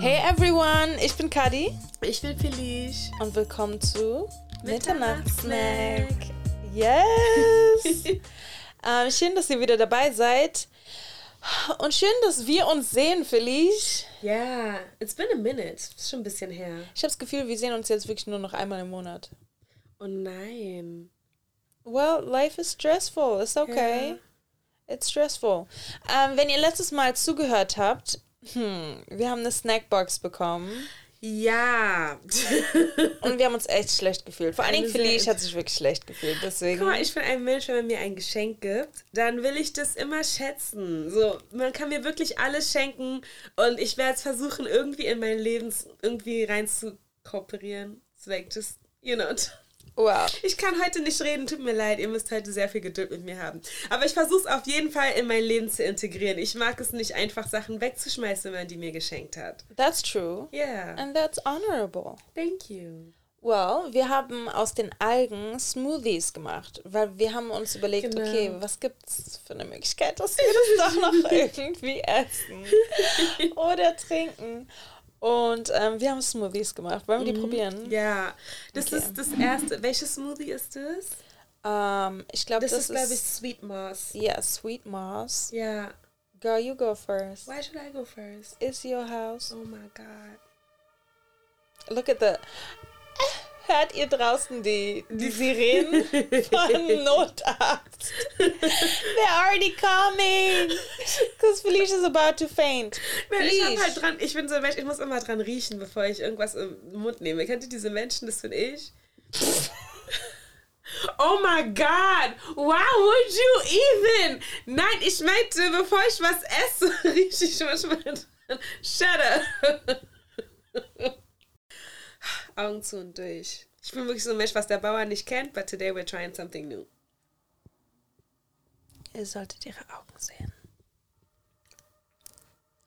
Hey everyone, ich bin Kadi Ich bin Felice. und willkommen zu Mitternachtssnack. Yes! ähm, schön, dass ihr wieder dabei seid. Und schön, dass wir uns sehen, Felice. Ja, it's been a minute. Ist schon ein bisschen her. Ich habe das Gefühl, wir sehen uns jetzt wirklich nur noch einmal im Monat. Oh nein. Well, life is stressful. It's okay. It's stressful. Ähm, wenn ihr letztes Mal zugehört habt, hm, wir haben eine Snackbox bekommen Ja. und wir haben uns echt schlecht gefühlt. Vor allen Dingen Felice hat sich wirklich schlecht gefühlt. Deswegen. Guck mal, ich bin ein Mensch, wenn man mir ein Geschenk gibt, dann will ich das immer schätzen. So, man kann mir wirklich alles schenken und ich werde es versuchen, irgendwie in mein Leben irgendwie rein zu kooperieren. So like just, you know. Wow. Ich kann heute nicht reden, tut mir leid, ihr müsst heute sehr viel Geduld mit mir haben. Aber ich versuche es auf jeden Fall in mein Leben zu integrieren. Ich mag es nicht einfach, Sachen wegzuschmeißen, wenn man die mir geschenkt hat. That's true. Yeah, And that's honorable. thank you. Well, wir haben aus den Algen Smoothies gemacht, weil wir haben uns überlegt, Genau. okay, was gibt's für eine Möglichkeit, dass wir das doch noch irgendwie essen oder trinken. Und ähm, wir haben Smoothies gemacht. Wollen wir die probieren? Ja, das Okay. ist das erste. Welches Smoothie ist das? Ähm, ich glaube, Das, das, ist, glaube ich, Sweet Moss. Ja, Sweet Moss. Ja. Girl, you go first. Why should I go first? It's your house. Oh my god. Look at the. Hört ihr draußen die, die Sirenen von Notarzt? They're already coming! Because Felicia is about to faint. Ich hab halt dran, ich bin so ein Mensch, ich muss immer dran riechen, bevor ich irgendwas im Mund nehme. Kennt ihr diese Menschen? Das bin ich. Oh my God! Why would you even? Nein, ich meinte, bevor ich was esse, rieche ich manchmal dran. Shut up! Augen zu und durch. Ich bin wirklich so ein Mensch, was der Bauer nicht kennt, but today we're trying something new. Ihr solltet ihre Augen sehen.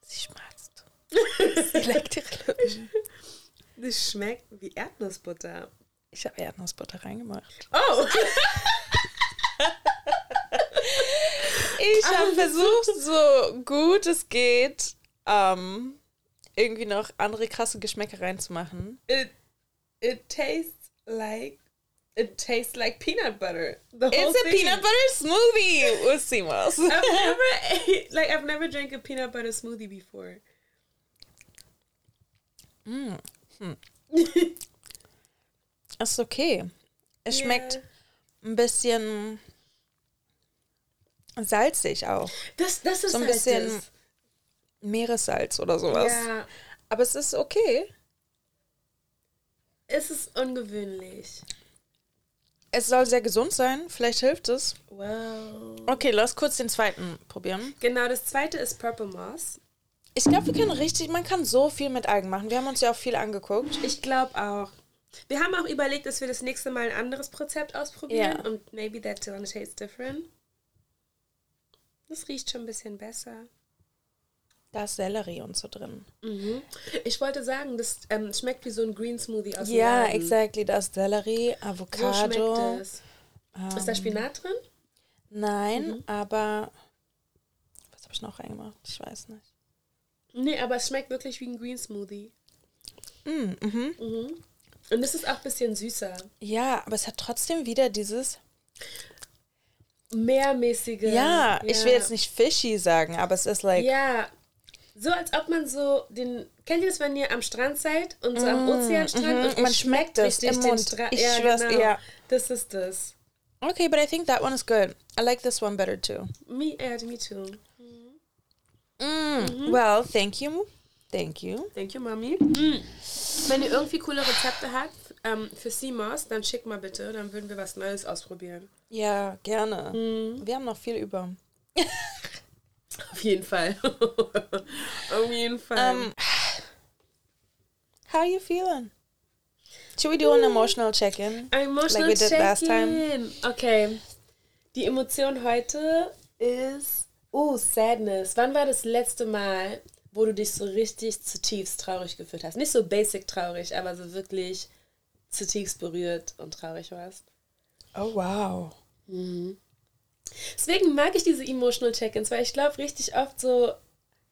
Sie schmerzt. Sie leckt ihre Lippen. Das schmeckt wie Erdnussbutter. Ich habe Erdnussbutter reingemacht. Oh! Ich habe versucht, so gut es geht, ähm, irgendwie noch andere krasse Geschmäcker reinzumachen. it it tastes like it tastes like peanut butter. The whole It's a thing. peanut butter smoothie with CMOS. I've never ate, like I've never drank a peanut butter smoothie before. Mm, hmm. Ist okay. Es schmeckt Yeah. ein bisschen salzig auch. Das das ist So ein bisschen. Meeressalz oder sowas. Ja, Aber es ist okay. Es ist ungewöhnlich. Es soll sehr gesund sein. Vielleicht hilft es. Wow. Okay, lass kurz den zweiten probieren. Genau, das zweite ist Purple Moss. Ich glaube, wir können richtig, man kann so viel mit Algen machen. Wir haben uns ja auch viel angeguckt. Ich glaube auch. Wir haben auch überlegt, dass wir das nächste Mal ein anderes Rezept ausprobieren Ja. und maybe that's gonna taste different. Das riecht schon ein bisschen besser. Da ist Sellerie und so drin. Mhm. Ich wollte sagen, das ähm, schmeckt wie so ein Green Smoothie aus Ja, Laden. exactly. Da ist Sellerie, So Avocado. schmeckt es. ist da Spinat drin? Nein, Mhm. aber. Was habe ich noch reingemacht? Ich weiß nicht. Nee, aber es schmeckt wirklich wie ein Green Smoothie. Mm, mhm. Mhm. Und es ist auch ein bisschen süßer. Ja, aber es hat trotzdem wieder dieses. Mehrmäßige. Ja, ich will jetzt nicht fishy sagen, aber es ist like. Ja. So als ob man so den. Kennt ihr das, wenn ihr am Strand seid und so am Ozeanstrand mhm, und man schmeckt es richtig im Mund. Strand? Ich Ja, schwör's, genau. ja. Das ist das. Okay, but I think that one is good. I like this one better too. Me, ja, me too. Mm. Well, thank you. Thank you. Thank you, Mami. Mm. Wenn ihr irgendwie coole Rezepte habt ähm, für CMOS, dann schickt mal bitte, dann würden wir was Neues ausprobieren. Ja, gerne. Wir haben noch viel über. Auf jeden Fall. Auf jeden Fall. Um, how you feeling? Should we do an emotional check-in? Emotional like we did last check-in. Okay. Die Emotion heute ist, oh, Sadness. Wann war das letzte Mal, wo du dich so richtig zutiefst traurig gefühlt hast? Nicht so basic traurig, aber so wirklich zutiefst berührt und traurig warst. Oh, wow. Deswegen mag ich diese Emotional Check-ins, weil ich glaube richtig oft so,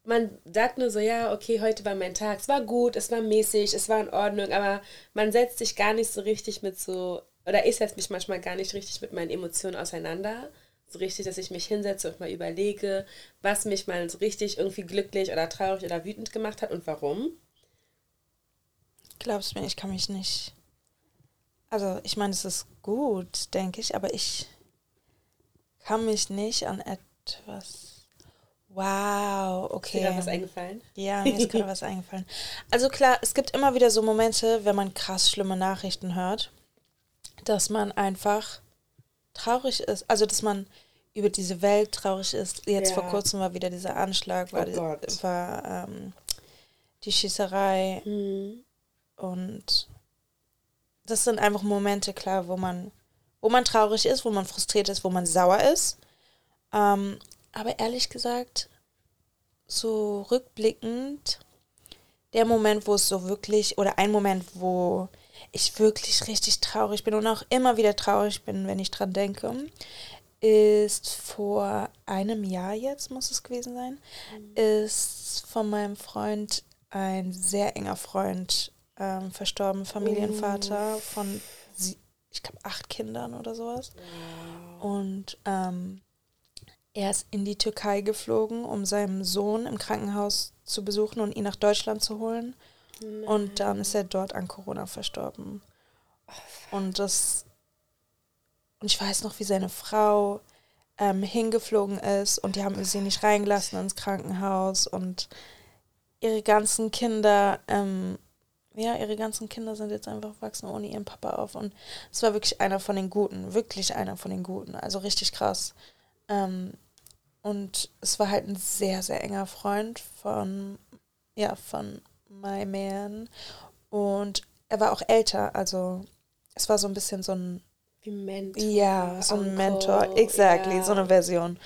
man sagt nur so, ja, okay, heute war mein Tag, es war gut, es war mäßig, es war in Ordnung, aber man setzt sich gar nicht so richtig mit so, oder ich setze mich manchmal gar nicht richtig mit meinen Emotionen auseinander. So richtig, dass ich mich hinsetze und mal überlege, was mich mal so richtig irgendwie glücklich oder traurig oder wütend gemacht hat und warum. Glaubst mir, ich kann mich nicht. Also, ich meine, es ist gut, denke ich, aber ich kann mich nicht an etwas. Wow, okay. Ist dir da was eingefallen? Ja, mir ist gerade was eingefallen. Also klar, es gibt immer wieder so Momente, wenn man krass schlimme Nachrichten hört, dass man einfach traurig ist. Also, dass man über diese Welt traurig ist. Jetzt ja. vor kurzem war wieder dieser Anschlag, war, oh war ähm, die Schießerei. Mhm. Und das sind einfach Momente, klar, wo man, wo man traurig ist, wo man frustriert ist, wo man sauer ist. Ähm, aber ehrlich gesagt, so rückblickend, der Moment, wo es so wirklich, oder ein Moment, wo ich wirklich richtig traurig bin und auch immer wieder traurig bin, wenn ich dran denke, ist vor einem Jahr jetzt, muss es gewesen sein, mhm. ist von meinem Freund ein sehr enger Freund ähm, verstorben, Familienvater von, ich glaube, acht Kindern oder sowas. Wow. Und ähm, er ist in die Türkei geflogen, um seinen Sohn im Krankenhaus zu besuchen und ihn nach Deutschland zu holen. Nein. Und dann ist er dort an Corona verstorben. Und das. Und ich weiß noch, wie seine Frau ähm, hingeflogen ist und die haben sie nicht reingelassen ins Krankenhaus und ihre ganzen Kinder ähm, ja, ihre ganzen Kinder sind jetzt einfach wachsen ohne ihren Papa auf. Und es war wirklich einer von den Guten, wirklich einer von den Guten. Also richtig krass. Ähm, und es war halt ein sehr, sehr enger Freund von, ja, von My Man. Und er war auch älter, also es war so ein bisschen so ein. Wie Mentor. Ja, so ein Mentor, exactly, ja. so eine Version.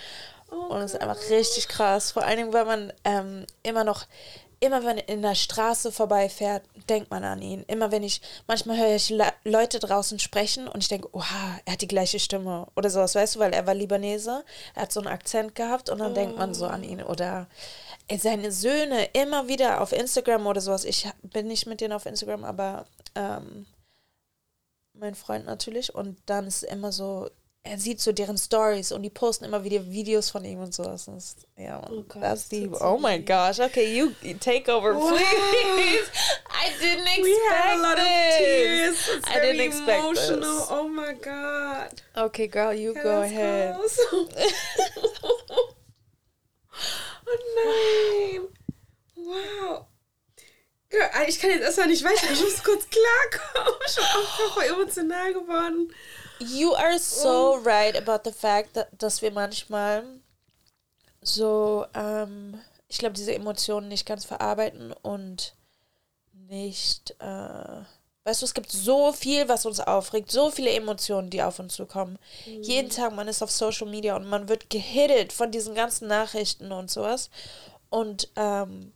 Oh und es ist einfach richtig krass. Vor allen Dingen, weil man ähm, immer noch immer wenn er in der Straße vorbeifährt, denkt man an ihn. Immer wenn ich, manchmal höre ich Le Leute draußen sprechen und ich denke, oha, er hat die gleiche Stimme oder sowas, weißt du, weil er war Libanese, er hat so einen Akzent gehabt und dann oh. denkt man so an ihn. Oder seine Söhne immer wieder auf Instagram oder sowas. Ich bin nicht mit denen auf Instagram, aber ähm, mein Freund natürlich. Und dann ist immer so, er sieht so deren Stories und die posten immer wieder Videos von ihm und sowas. Ja, man, oh that's deep. Oh my gosh. Okay, you, take over, wow. please. I didn't expect We have a lot this. of tears. It's I didn't expect emotional. This. Oh my god. Okay, girl, you Can go ahead. oh nein. Wow. Girl, ich kann jetzt erstmal nicht weiter. Ich muss kurz klarkommen. Ich bin auch voll emotional geworden. You are so oh. right about the fact, that, dass wir manchmal so, ähm, ich glaube, diese Emotionen nicht ganz verarbeiten und nicht, äh, weißt du, es gibt so viel, was uns aufregt, so viele Emotionen, die auf uns zukommen. Mhm. Jeden Tag, man ist auf Social Media und man wird gehittet von diesen ganzen Nachrichten und sowas. Und ähm,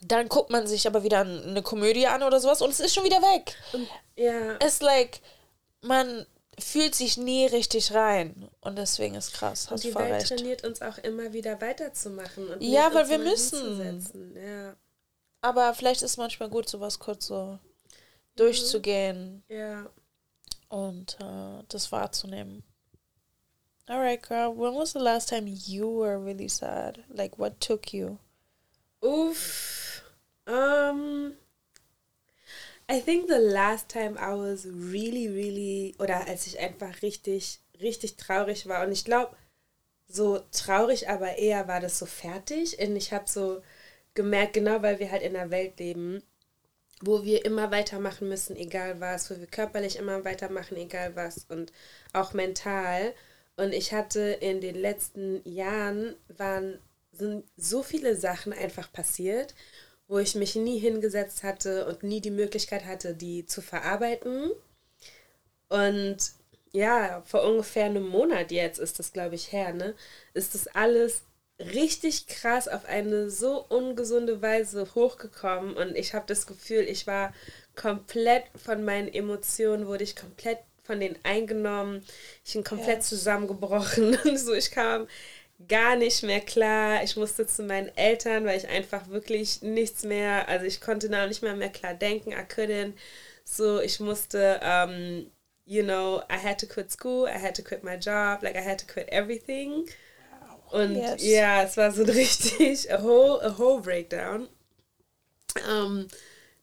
dann guckt man sich aber wieder eine Komödie an oder sowas und es ist schon wieder weg. Ja. Es ist like, man fühlt sich nie richtig rein. Und deswegen ist krass. Hast und die Welt recht. trainiert uns auch immer wieder weiterzumachen. Und ja, weil wir müssen. Ja. Aber vielleicht ist manchmal gut, sowas kurz so durchzugehen. Ja. Und uh, das wahrzunehmen. Alright, girl. When was the last time you were really sad? Like, what took you? Uff. Um. I think the last time I was really, really, oder als ich einfach richtig, richtig traurig war. Und ich glaube, so traurig, aber eher war das so fertig. Und ich habe so gemerkt, genau weil wir halt in einer Welt leben, wo wir immer weitermachen müssen, egal was, wo wir körperlich immer weitermachen, egal was und auch mental. Und ich hatte in den letzten Jahren waren sind so viele Sachen einfach passiert wo ich mich nie hingesetzt hatte und nie die Möglichkeit hatte, die zu verarbeiten. Und ja, vor ungefähr einem Monat jetzt ist das, glaube ich, her, ne? Ist das alles richtig krass auf eine so ungesunde Weise hochgekommen und ich habe das Gefühl, ich war komplett von meinen Emotionen, wurde ich komplett von denen eingenommen. Ich bin komplett yes. zusammengebrochen. so, ich kam gar nicht mehr klar. Ich musste zu meinen Eltern, weil ich einfach wirklich nichts mehr, also ich konnte da nicht mehr mehr klar denken. I couldn't. So, ich musste, um, you know, I had to quit school, I had to quit my job, like I had to quit everything. Und yes. ja, es war so richtig a whole, a whole breakdown. Um,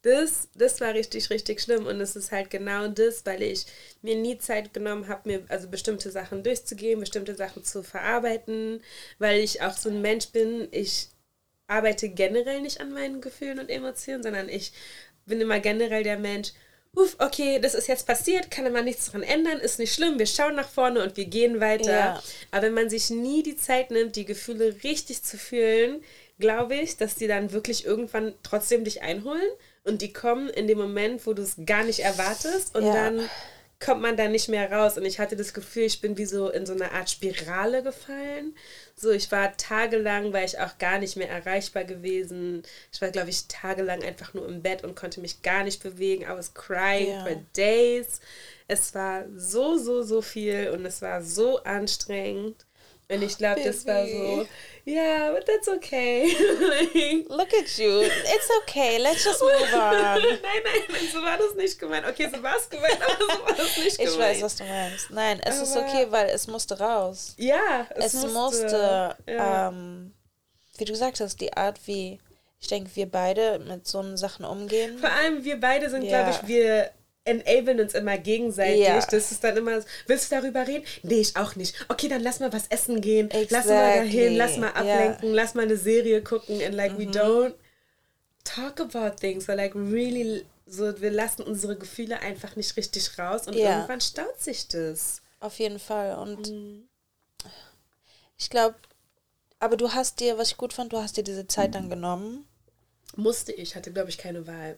das, das war richtig, richtig schlimm. Und es ist halt genau das, weil ich mir nie Zeit genommen habe, mir also bestimmte Sachen durchzugehen, bestimmte Sachen zu verarbeiten, weil ich auch so ein Mensch bin, ich arbeite generell nicht an meinen Gefühlen und Emotionen, sondern ich bin immer generell der Mensch, Uff, okay, das ist jetzt passiert, kann man nichts daran ändern, ist nicht schlimm, wir schauen nach vorne und wir gehen weiter. Ja. Aber wenn man sich nie die Zeit nimmt, die Gefühle richtig zu fühlen, glaube ich, dass die dann wirklich irgendwann trotzdem dich einholen und die kommen in dem Moment, wo du es gar nicht erwartest und ja. dann kommt man da nicht mehr raus. Und ich hatte das Gefühl, ich bin wie so in so eine Art Spirale gefallen. So, ich war tagelang, war ich auch gar nicht mehr erreichbar gewesen. Ich war, glaube ich, tagelang einfach nur im Bett und konnte mich gar nicht bewegen. I was crying yeah. for days. Es war so, so, so viel und es war so anstrengend. Und ich glaube, das war so, yeah, but that's okay. Look at you. It's okay. Let's just move on. nein, nein, so war das nicht gemeint. Okay, so war es gemeint, aber so war das nicht gemeint. Ich weiß, was du meinst. Nein, es aber ist okay, weil es musste raus. Ja, es, es musste. musste ja. ähm, wie du gesagt hast, die Art, wie ich denke, wir beide mit so Sachen umgehen. Vor allem wir beide sind, ja. glaube ich, wir enablen uns immer gegenseitig. Ja. Das ist dann immer, willst du darüber reden? Nee, ich auch nicht. Okay, dann lass mal was essen gehen. Exactly. Lass mal dahin, lass mal ablenken, yeah. lass mal eine Serie gucken. And like, mhm. we don't talk about things. So like, really, so, wir lassen unsere Gefühle einfach nicht richtig raus und yeah. irgendwann staut sich das. Auf jeden Fall. Und mhm. ich glaube, aber du hast dir, was ich gut fand, du hast dir diese Zeit dann genommen. Musste ich, hatte, glaube ich, keine Wahl.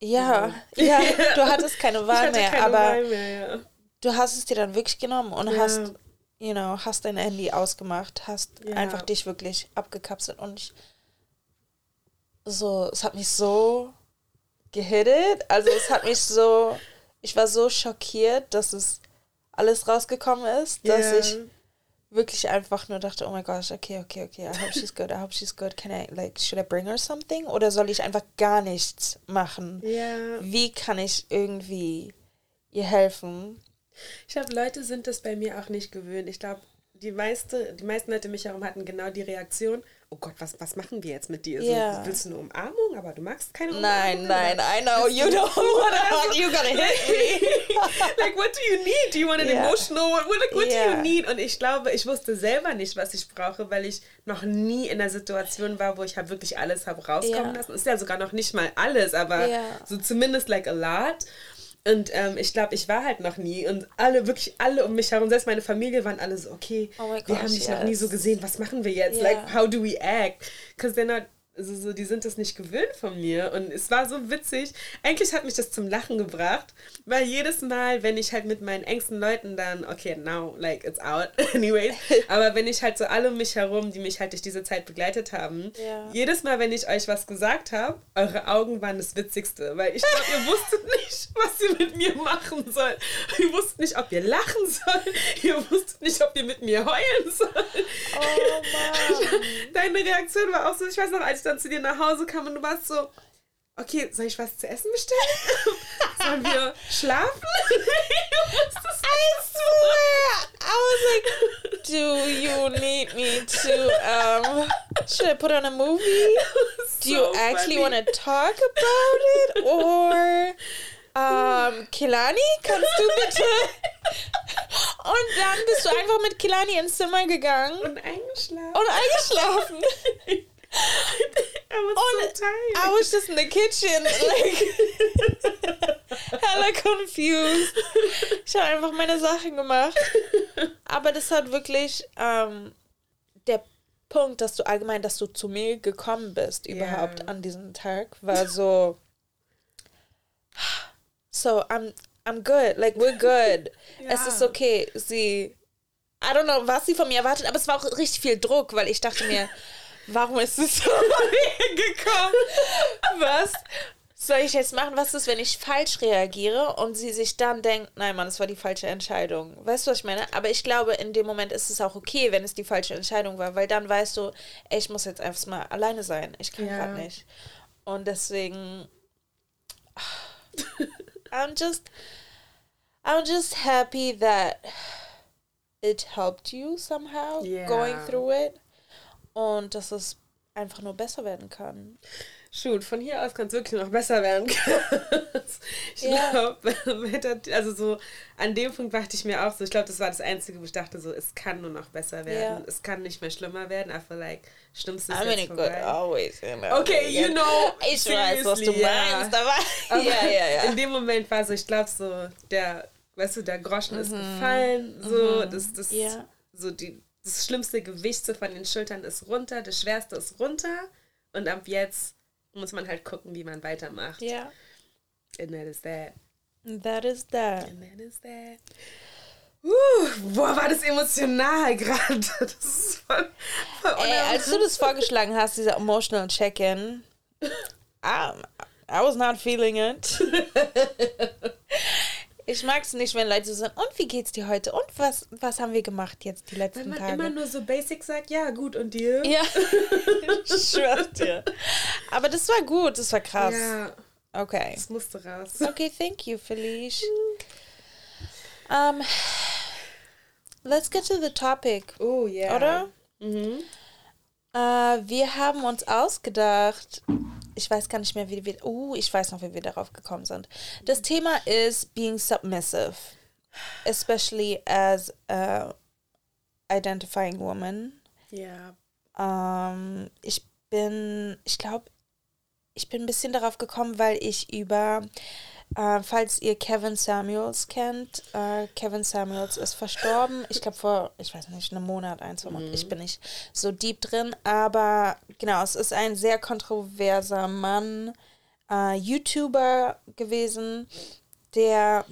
Ja, ja, du hattest keine Wahl mehr, keine aber Wahl mehr, ja. du hast es dir dann wirklich genommen und ja. hast, you know, hast dein Handy ausgemacht, hast ja. einfach dich wirklich abgekapselt und ich, so, es hat mich so gehittet, also es hat mich so, ich war so schockiert, dass es alles rausgekommen ist, dass ich wirklich einfach nur dachte, oh my gosh, okay, okay, okay, I hope she's good, I hope she's good. Can I, like, should I bring her something? Oder soll ich einfach gar nichts machen? Ja. Wie kann ich irgendwie ihr helfen? Ich glaube, Leute sind das bei mir auch nicht gewöhnt. Ich glaube, die, meiste, die meisten Leute mich herum hatten genau die Reaktion, oh Gott, was, was machen wir jetzt mit dir? Yeah. So, willst du eine Umarmung, aber du magst keine Umarmung? Nein, nein, I know, you don't want to, you gotta hit me. like, what do you need? Do you want an yeah. emotional, what, what, what yeah. do you need? Und ich glaube, ich wusste selber nicht, was ich brauche, weil ich noch nie in der Situation war, wo ich halt wirklich alles habe rauskommen lassen. Ist ja sogar noch nicht mal alles, aber so zumindest like a lot. Und ähm, ich glaube, ich war halt noch nie. Und alle, wirklich alle um mich herum, selbst meine Familie, waren alle so, okay, oh wir gosh, haben dich yes. noch nie so gesehen, was machen wir jetzt? Yeah. Like, how do we act? Because they're not also so, die sind das nicht gewöhnt von mir. Und es war so witzig. Eigentlich hat mich das zum Lachen gebracht, weil jedes Mal, wenn ich halt mit meinen engsten Leuten dann, okay, now, like, it's out, anyways, aber wenn ich halt so alle um mich herum, die mich halt durch diese Zeit begleitet haben, ja. jedes Mal, wenn ich euch was gesagt habe, eure Augen waren das Witzigste, weil ich glaube, ihr wusstet nicht, was ihr mit mir machen sollt. Ihr wusstet nicht, ob ihr lachen sollt. Ihr wusstet nicht, ob ihr mit mir heulen sollt. Oh Mann. Deine Reaktion war auch so, ich weiß noch, als ich dann zu dir nach Hause kam und du warst so, okay, soll ich was zu essen bestellen? Sollen wir schlafen? I swear! I was like, do you need me to, um, should I put on a movie? Do you actually want to talk about it? Or, um, Kilani, kannst du bitte? Und dann bist du einfach mit Kilani ins Zimmer gegangen. Und eingeschlafen. Und eingeschlafen. I was so tired. I was just in the kitchen, like hella confused. Ich habe einfach meine Sachen gemacht. Aber das hat wirklich ähm, der Punkt, dass du allgemein, dass du zu mir gekommen bist überhaupt yeah. an diesem Tag, war so. So I'm I'm good, like we're good. Ja. Es ist okay. Sie, I don't know, was sie von mir erwartet, aber es war auch richtig viel Druck, weil ich dachte mir warum ist es so gekommen? Was soll ich jetzt machen? Was ist, wenn ich falsch reagiere und sie sich dann denkt, nein, Mann, das war die falsche Entscheidung. Weißt du, was ich meine? Aber ich glaube, in dem Moment ist es auch okay, wenn es die falsche Entscheidung war, weil dann weißt du, ey, ich muss jetzt einfach mal alleine sein. Ich kann Ja. gerade nicht. Und deswegen, I'm just, I'm just happy that it helped you somehow Yeah. going through it und dass es einfach nur besser werden kann. Shoot, von hier aus kann es wirklich noch besser werden. ich Ja. glaube, also so an dem Punkt dachte ich mir auch so, ich glaube, das war das Einzige, wo ich dachte so, es kann nur noch besser werden. Ja. Es kann nicht mehr schlimmer werden. I feel like, Schlimmste ist I mean, could vorbei. always, you know. Okay, you know, Ich weiß, was du meinst, aber Aber ja, ja, ja. In dem Moment war so, ich glaube so, der, weißt du, der Groschen ist Mhm. gefallen, so, das, das, Ja. so die, das schlimmste Gewicht so von den Schultern ist runter, das schwerste ist runter und ab jetzt muss man halt gucken, wie man weitermacht. Ja. And that is that. That is that. And that is that. Uh, boah, war das emotional gerade. Das ist voll, voll Ey, als du das vorgeschlagen hast, dieser emotional check-in, I, I was not feeling it. Ich mag es nicht, wenn Leute so sagen, und wie geht's dir heute? Und was, was haben wir gemacht jetzt die Wenn letzten man Tage? immer nur so basic sagt, ja, gut, und dir? ja, ich schwör's dir. Aber das war gut, das war krass. Ja, Okay. das musste raus. Okay, thank you, Felice. Um, let's get to the topic, Oh, ja. oder? Mhm. Äh, wir haben uns ausgedacht, ich weiß gar nicht mehr, wie wir, uh, ich weiß noch, wie wir darauf gekommen sind. Das Thema ist being submissive, especially as a identifying woman. Ja. Ähm, ich bin, ich glaube, ich bin ein bisschen darauf gekommen, weil ich über, äh, falls ihr Kevin Samuels kennt, äh, Kevin Samuels ist verstorben. Ich glaube vor, ich weiß nicht, einem Monat, ein, zwei Monate. Ich bin nicht so deep drin, aber genau, es ist ein sehr kontroverser Mann, äh, YouTuber gewesen, der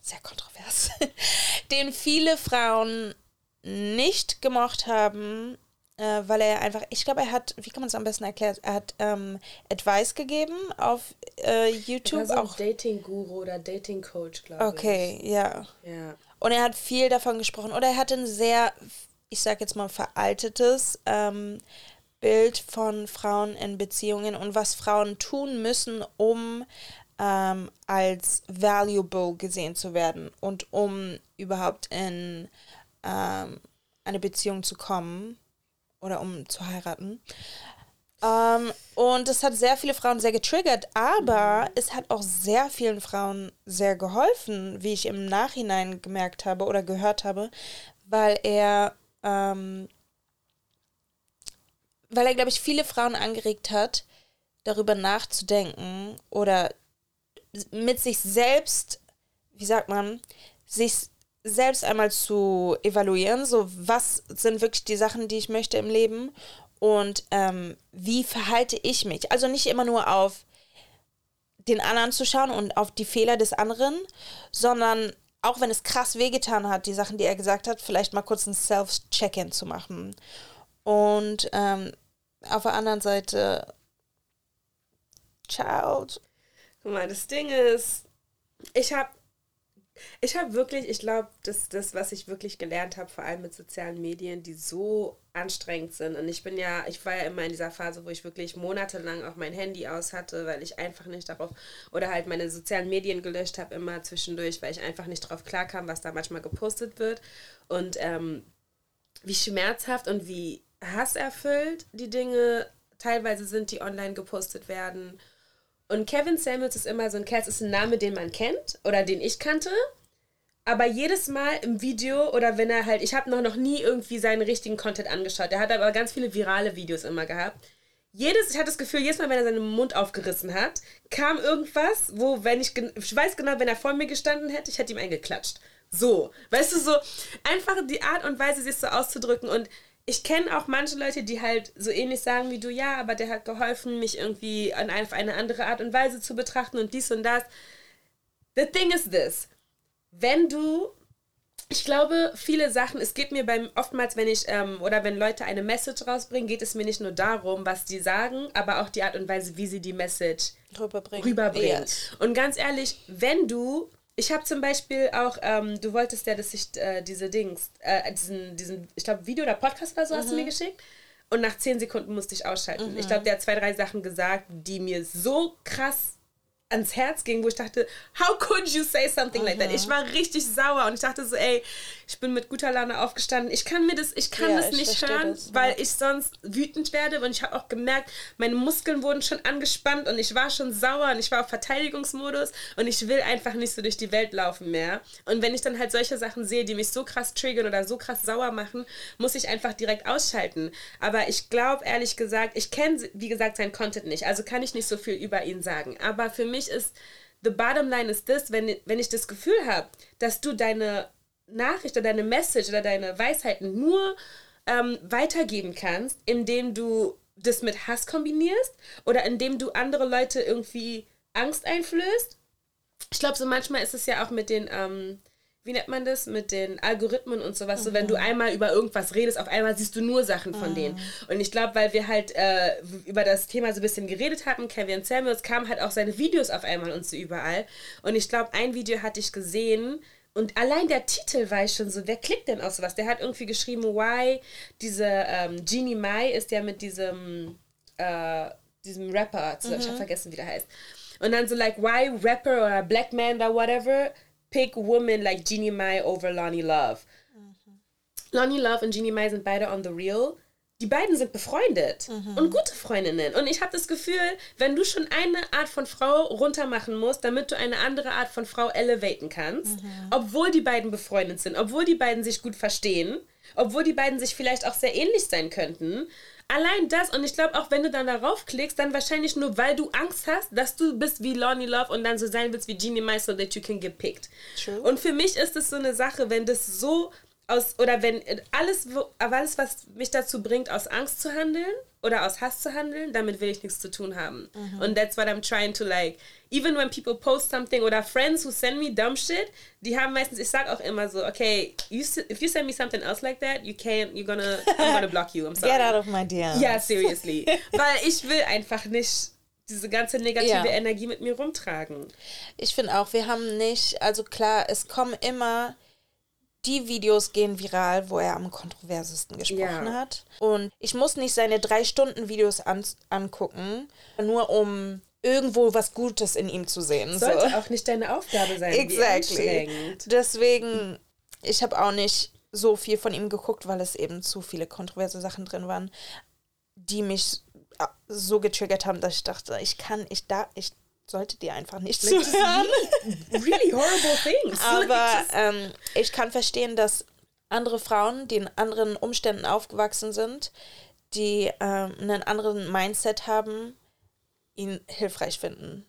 sehr kontrovers, den viele Frauen nicht gemocht haben, äh, weil er einfach, ich glaube, er hat, wie kann man es am besten erklären, er hat ähm, Advice gegeben auf äh, YouTube. so ein auch, Dating-Guru oder Dating-Coach, glaube okay, ja. ich. Ja. Und er hat viel davon gesprochen. Oder er hat ein sehr, ich sag jetzt mal, veraltetes ähm, Bild von Frauen in Beziehungen und was Frauen tun müssen, um ähm, als valuable gesehen zu werden und um überhaupt in ähm, eine Beziehung zu kommen oder um zu heiraten. Ähm, und es hat sehr viele Frauen sehr getriggert, aber es hat auch sehr vielen Frauen sehr geholfen, wie ich im Nachhinein gemerkt habe oder gehört habe, weil er, ähm, weil er, glaube ich, viele Frauen angeregt hat, darüber nachzudenken oder mit sich selbst, wie sagt man, sich selbst einmal zu evaluieren, so was sind wirklich die Sachen, die ich möchte im Leben und ähm, wie verhalte ich mich. Also nicht immer nur auf den anderen zu schauen und auf die Fehler des anderen, sondern auch wenn es krass wehgetan hat, die Sachen, die er gesagt hat, vielleicht mal kurz ein Self-Check-In zu machen. Und ähm, auf der anderen Seite, Child. Guck mal, das Ding ist, ich habe ich habe wirklich, ich glaube, das, das, was ich wirklich gelernt habe, vor allem mit sozialen Medien, die so anstrengend sind. Und ich bin ja, ich war ja immer in dieser Phase, wo ich wirklich monatelang auch mein Handy aus hatte, weil ich einfach nicht darauf, oder halt meine sozialen Medien gelöscht habe, immer zwischendurch, weil ich einfach nicht darauf klarkam, was da manchmal gepostet wird. Und ähm, wie schmerzhaft und wie hasserfüllt die Dinge teilweise sind, die online gepostet werden. Und Kevin Samuels ist immer so ein Kerl, ist ein Name, den man kennt oder den ich kannte. Aber jedes Mal im Video oder wenn er halt, ich habe noch, noch nie irgendwie seinen richtigen Content angeschaut. Er hat aber ganz viele virale Videos immer gehabt. Jedes, ich hatte das Gefühl, jedes Mal, wenn er seinen Mund aufgerissen hat, kam irgendwas, wo, wenn ich, ich weiß genau, wenn er vor mir gestanden hätte, ich hätte ihm eingeklatscht. So, weißt du, so einfach die Art und Weise, sich so auszudrücken. Und ich kenne auch manche Leute, die halt so ähnlich sagen wie du, ja, aber der hat geholfen, mich irgendwie an auf eine andere Art und Weise zu betrachten und dies und das. The thing is this. Wenn du ich glaube, viele Sachen, es geht mir beim oftmals, wenn ich ähm, oder wenn Leute eine Message rausbringen, geht es mir nicht nur darum, was die sagen, aber auch die Art und Weise, wie sie die Message Rüberbringen. rüberbringen. Yes. Und ganz ehrlich, wenn du, ich habe zum Beispiel auch, ähm, du wolltest ja, dass ich äh, diese Dings, äh, diesen, diesen, ich glaube, Video oder Podcast oder so hast du mir geschickt. Und nach zehn Sekunden musste ich ausschalten. Ich glaube, der hat zwei, drei Sachen gesagt, die mir so krass ans Herz ging, wo ich dachte, how could you say something like that? Ich war richtig sauer und ich dachte so, ey, ich bin mit guter Laune aufgestanden. Ich kann mir das, ich kann Ja, das ich nicht hören, das, ja. weil ich sonst wütend werde und ich habe auch gemerkt, meine Muskeln wurden schon angespannt und ich war schon sauer und ich war auf Verteidigungsmodus und ich will einfach nicht so durch die Welt laufen mehr. Und wenn ich dann halt solche Sachen sehe, die mich so krass triggern oder so krass sauer machen, muss ich einfach direkt ausschalten. Aber ich glaube ehrlich gesagt, ich kenne, wie gesagt, seinen Content nicht, also kann ich nicht so viel über ihn sagen. Aber für mich ist the bottom line is this, wenn, wenn ich das Gefühl habe, dass du deine Nachricht oder deine Message oder deine Weisheiten nur ähm, weitergeben kannst, indem du das mit Hass kombinierst oder indem du andere Leute irgendwie Angst einflößt. Ich glaube, so manchmal ist es ja auch mit den, ähm, wie nennt man das, mit den Algorithmen und sowas. So, wenn du einmal über irgendwas redest, auf einmal siehst du nur Sachen von denen. Und ich glaube, weil wir halt äh, über das Thema so ein bisschen geredet hatten, Kevin Samuels, kamen halt auch seine Videos auf einmal und so überall. Und ich glaube, ein Video hatte ich gesehen, und allein der Titel war ich schon so, wer klickt denn auf sowas? Der hat irgendwie geschrieben, why diese ähm, Genie Mai ist ja mit diesem, äh, diesem Rapper, zu, ich habe vergessen, wie der heißt. Und dann so like, why Rapper oder Black Man oder whatever pick woman like Genie Mai over Lonnie Love? Lonnie Love und Jeannie Mai sind beide on the real. Die beiden sind befreundet und gute Freundinnen. Und ich habe das Gefühl, wenn du schon eine Art von Frau runtermachen musst, damit du eine andere Art von Frau elevaten kannst, obwohl die beiden befreundet sind, obwohl die beiden sich gut verstehen, obwohl die beiden sich vielleicht auch sehr ähnlich sein könnten, allein das, und ich glaube auch, wenn du dann darauf klickst, dann wahrscheinlich nur, weil du Angst hast, dass du bist wie Lonnie Love und dann so sein willst wie Jeannie Mai, so that you can get picked. True. Und für mich ist es so eine Sache, wenn das so aus, oder wenn alles, wo- aber alles, was mich dazu bringt, aus Angst zu handeln oder aus Hass zu handeln, damit will ich nichts zu tun haben. Und that's what I'm trying to like. Even when people post something oder friends who send me dumb shit, die haben meistens, ich sag auch immer so, okay, you, if you send me something else like that, you can't, you're gonna, I'm gonna block you, I'm sorry. Get out of my DM. Ja, seriously. Weil ich will einfach nicht diese ganze negative Ja. Energie mit mir rumtragen. Ich finde auch, wir haben nicht, also klar, es kommen immer, die Videos gehen viral, wo er am kontroversesten gesprochen Ja. hat. Und ich muss nicht seine drei Stunden Videos an, angucken, nur um irgendwo was Gutes in ihm zu sehen. Sollte so. auch nicht deine Aufgabe sein. Exactly. Deswegen, ich habe auch nicht so viel von ihm geguckt, weil es eben zu viele kontroverse Sachen drin waren, die mich so getriggert haben, dass ich dachte, ich kann, ich da, ich sollte dir einfach nicht zuhören. Really horrible things. Aber ähm, ich kann verstehen, dass andere Frauen, die in anderen Umständen aufgewachsen sind, die ähm, einen anderen Mindset haben, ihn hilfreich finden.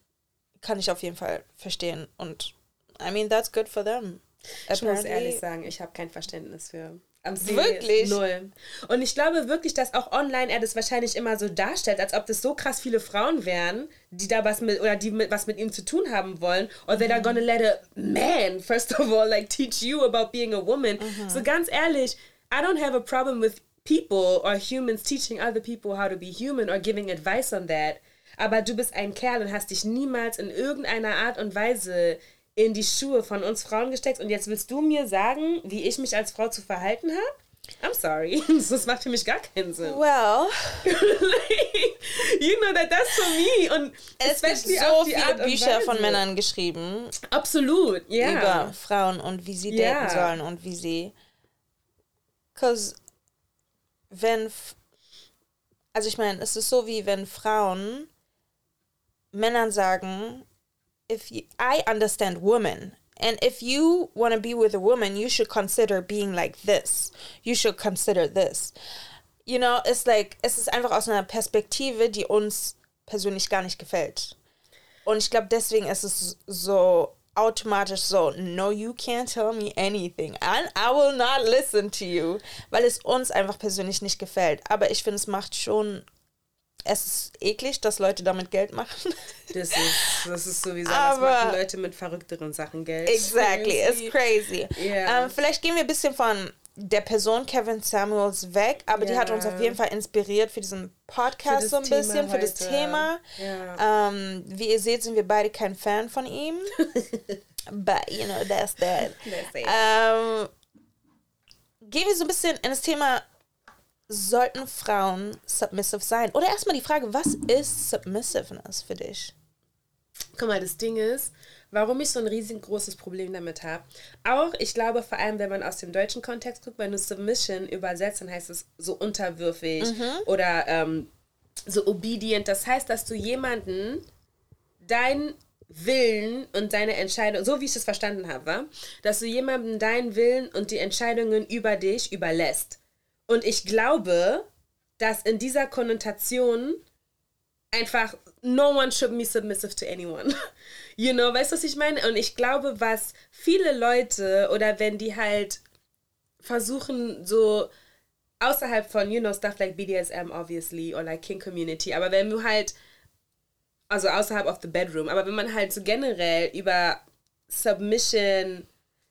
Kann ich auf jeden Fall verstehen. Und I mean, that's good for them. Ich muss Apparently- ehrlich sagen, ich habe kein Verständnis für. Am See Wirklich? Null. Und ich glaube wirklich, dass auch online er das wahrscheinlich immer so darstellt, als ob das so krass viele Frauen wären, die da was mit oder die mit, was mit ihm zu tun haben wollen. Or they're Mhm. gonna let a man, first of all, like teach you about being a woman. Mhm. So ganz ehrlich, I don't have a problem with people or humans teaching other people how to be human or giving advice on that. Aber du bist ein Kerl und hast dich niemals in irgendeiner Art und Weise in die Schuhe von uns Frauen gesteckt und jetzt willst du mir sagen, wie ich mich als Frau zu verhalten habe? I'm sorry. Das macht für mich gar keinen Sinn. Well, you know that that's for me. Und es especially so viele Art Bücher von. Männern geschrieben Absolut, ja. über Frauen und wie sie Ja. daten sollen und wie sie. Cause wenn, also ich meine, es ist so wie wenn Frauen Männern sagen, if you, I understand women. And if you want to be with a woman, you should consider being like this. You should consider this. You know, it's like, es ist einfach aus einer Perspektive, die uns persönlich gar nicht gefällt. Und ich glaube, deswegen ist es so automatisch so, no, you can't tell me anything. And I will not listen to you. Weil es uns einfach persönlich nicht gefällt. Aber ich finde, es macht schon, es ist eklig, dass Leute damit Geld machen. Das ist, das ist sowieso, Aber- das machen Leute mit verrückteren Sachen Geld. Exactly, it's crazy. Ja. Ähm, vielleicht gehen wir ein bisschen von der Person Kevin Samuels weg, aber die hat uns auf jeden Fall inspiriert für diesen Podcast so ein Thema bisschen, für das heute. Thema. Ja. Ähm, wie ihr seht, sind wir beide kein Fan von ihm. But, you know, that's that. That's. Ähm, gehen wir so ein bisschen in das Thema, sollten Frauen submissive sein? Oder erstmal die Frage, was ist Submissiveness für dich? Guck mal, das Ding ist, warum ich so ein riesengroßes Problem damit habe. Auch, ich glaube, vor allem, wenn man aus dem deutschen Kontext guckt, wenn du Submission übersetzt, dann heißt es so unterwürfig oder ähm, so obedient. Das heißt, dass du jemanden deinen Willen und deine Entscheidung, so wie ich es verstanden habe, wa? dass du jemandem deinen Willen und die Entscheidungen über dich überlässt. Und ich glaube, dass in dieser Konnotation einfach no one should be submissive to anyone. You know, weißt du, was ich meine? Und ich glaube, was viele Leute oder wenn die halt versuchen, so außerhalb von, you know, stuff like BDSM, obviously, or like King Community, aber wenn du halt, also außerhalb of the bedroom, aber wenn man halt so generell über Submission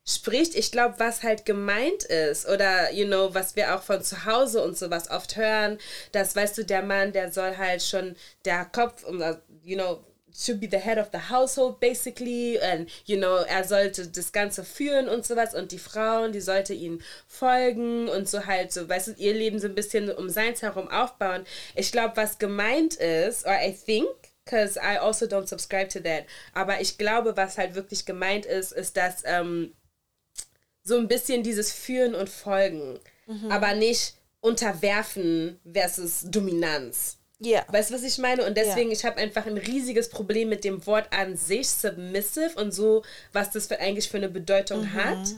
spricht, ich glaube, was halt gemeint ist oder, you know, was wir auch von zu Hause und sowas oft hören, dass, weißt du, der Mann, der soll halt schon der Kopf, uh, you know, should be the head of the household basically and you know er sollte das Ganze führen und sowas und die Frauen die sollte ihnen folgen und so halt so weißt du ihr Leben so ein bisschen um seins herum aufbauen. Ich glaube was gemeint ist or I think because I also don't subscribe to that aber ich glaube was halt wirklich gemeint ist ist dass ähm, so ein bisschen dieses Führen und Folgen aber nicht unterwerfen versus Dominanz Ja. Weißt du, was ich meine? Und deswegen, ich habe einfach ein riesiges Problem mit dem Wort an sich, submissive und so, was das für, eigentlich für eine Bedeutung hat.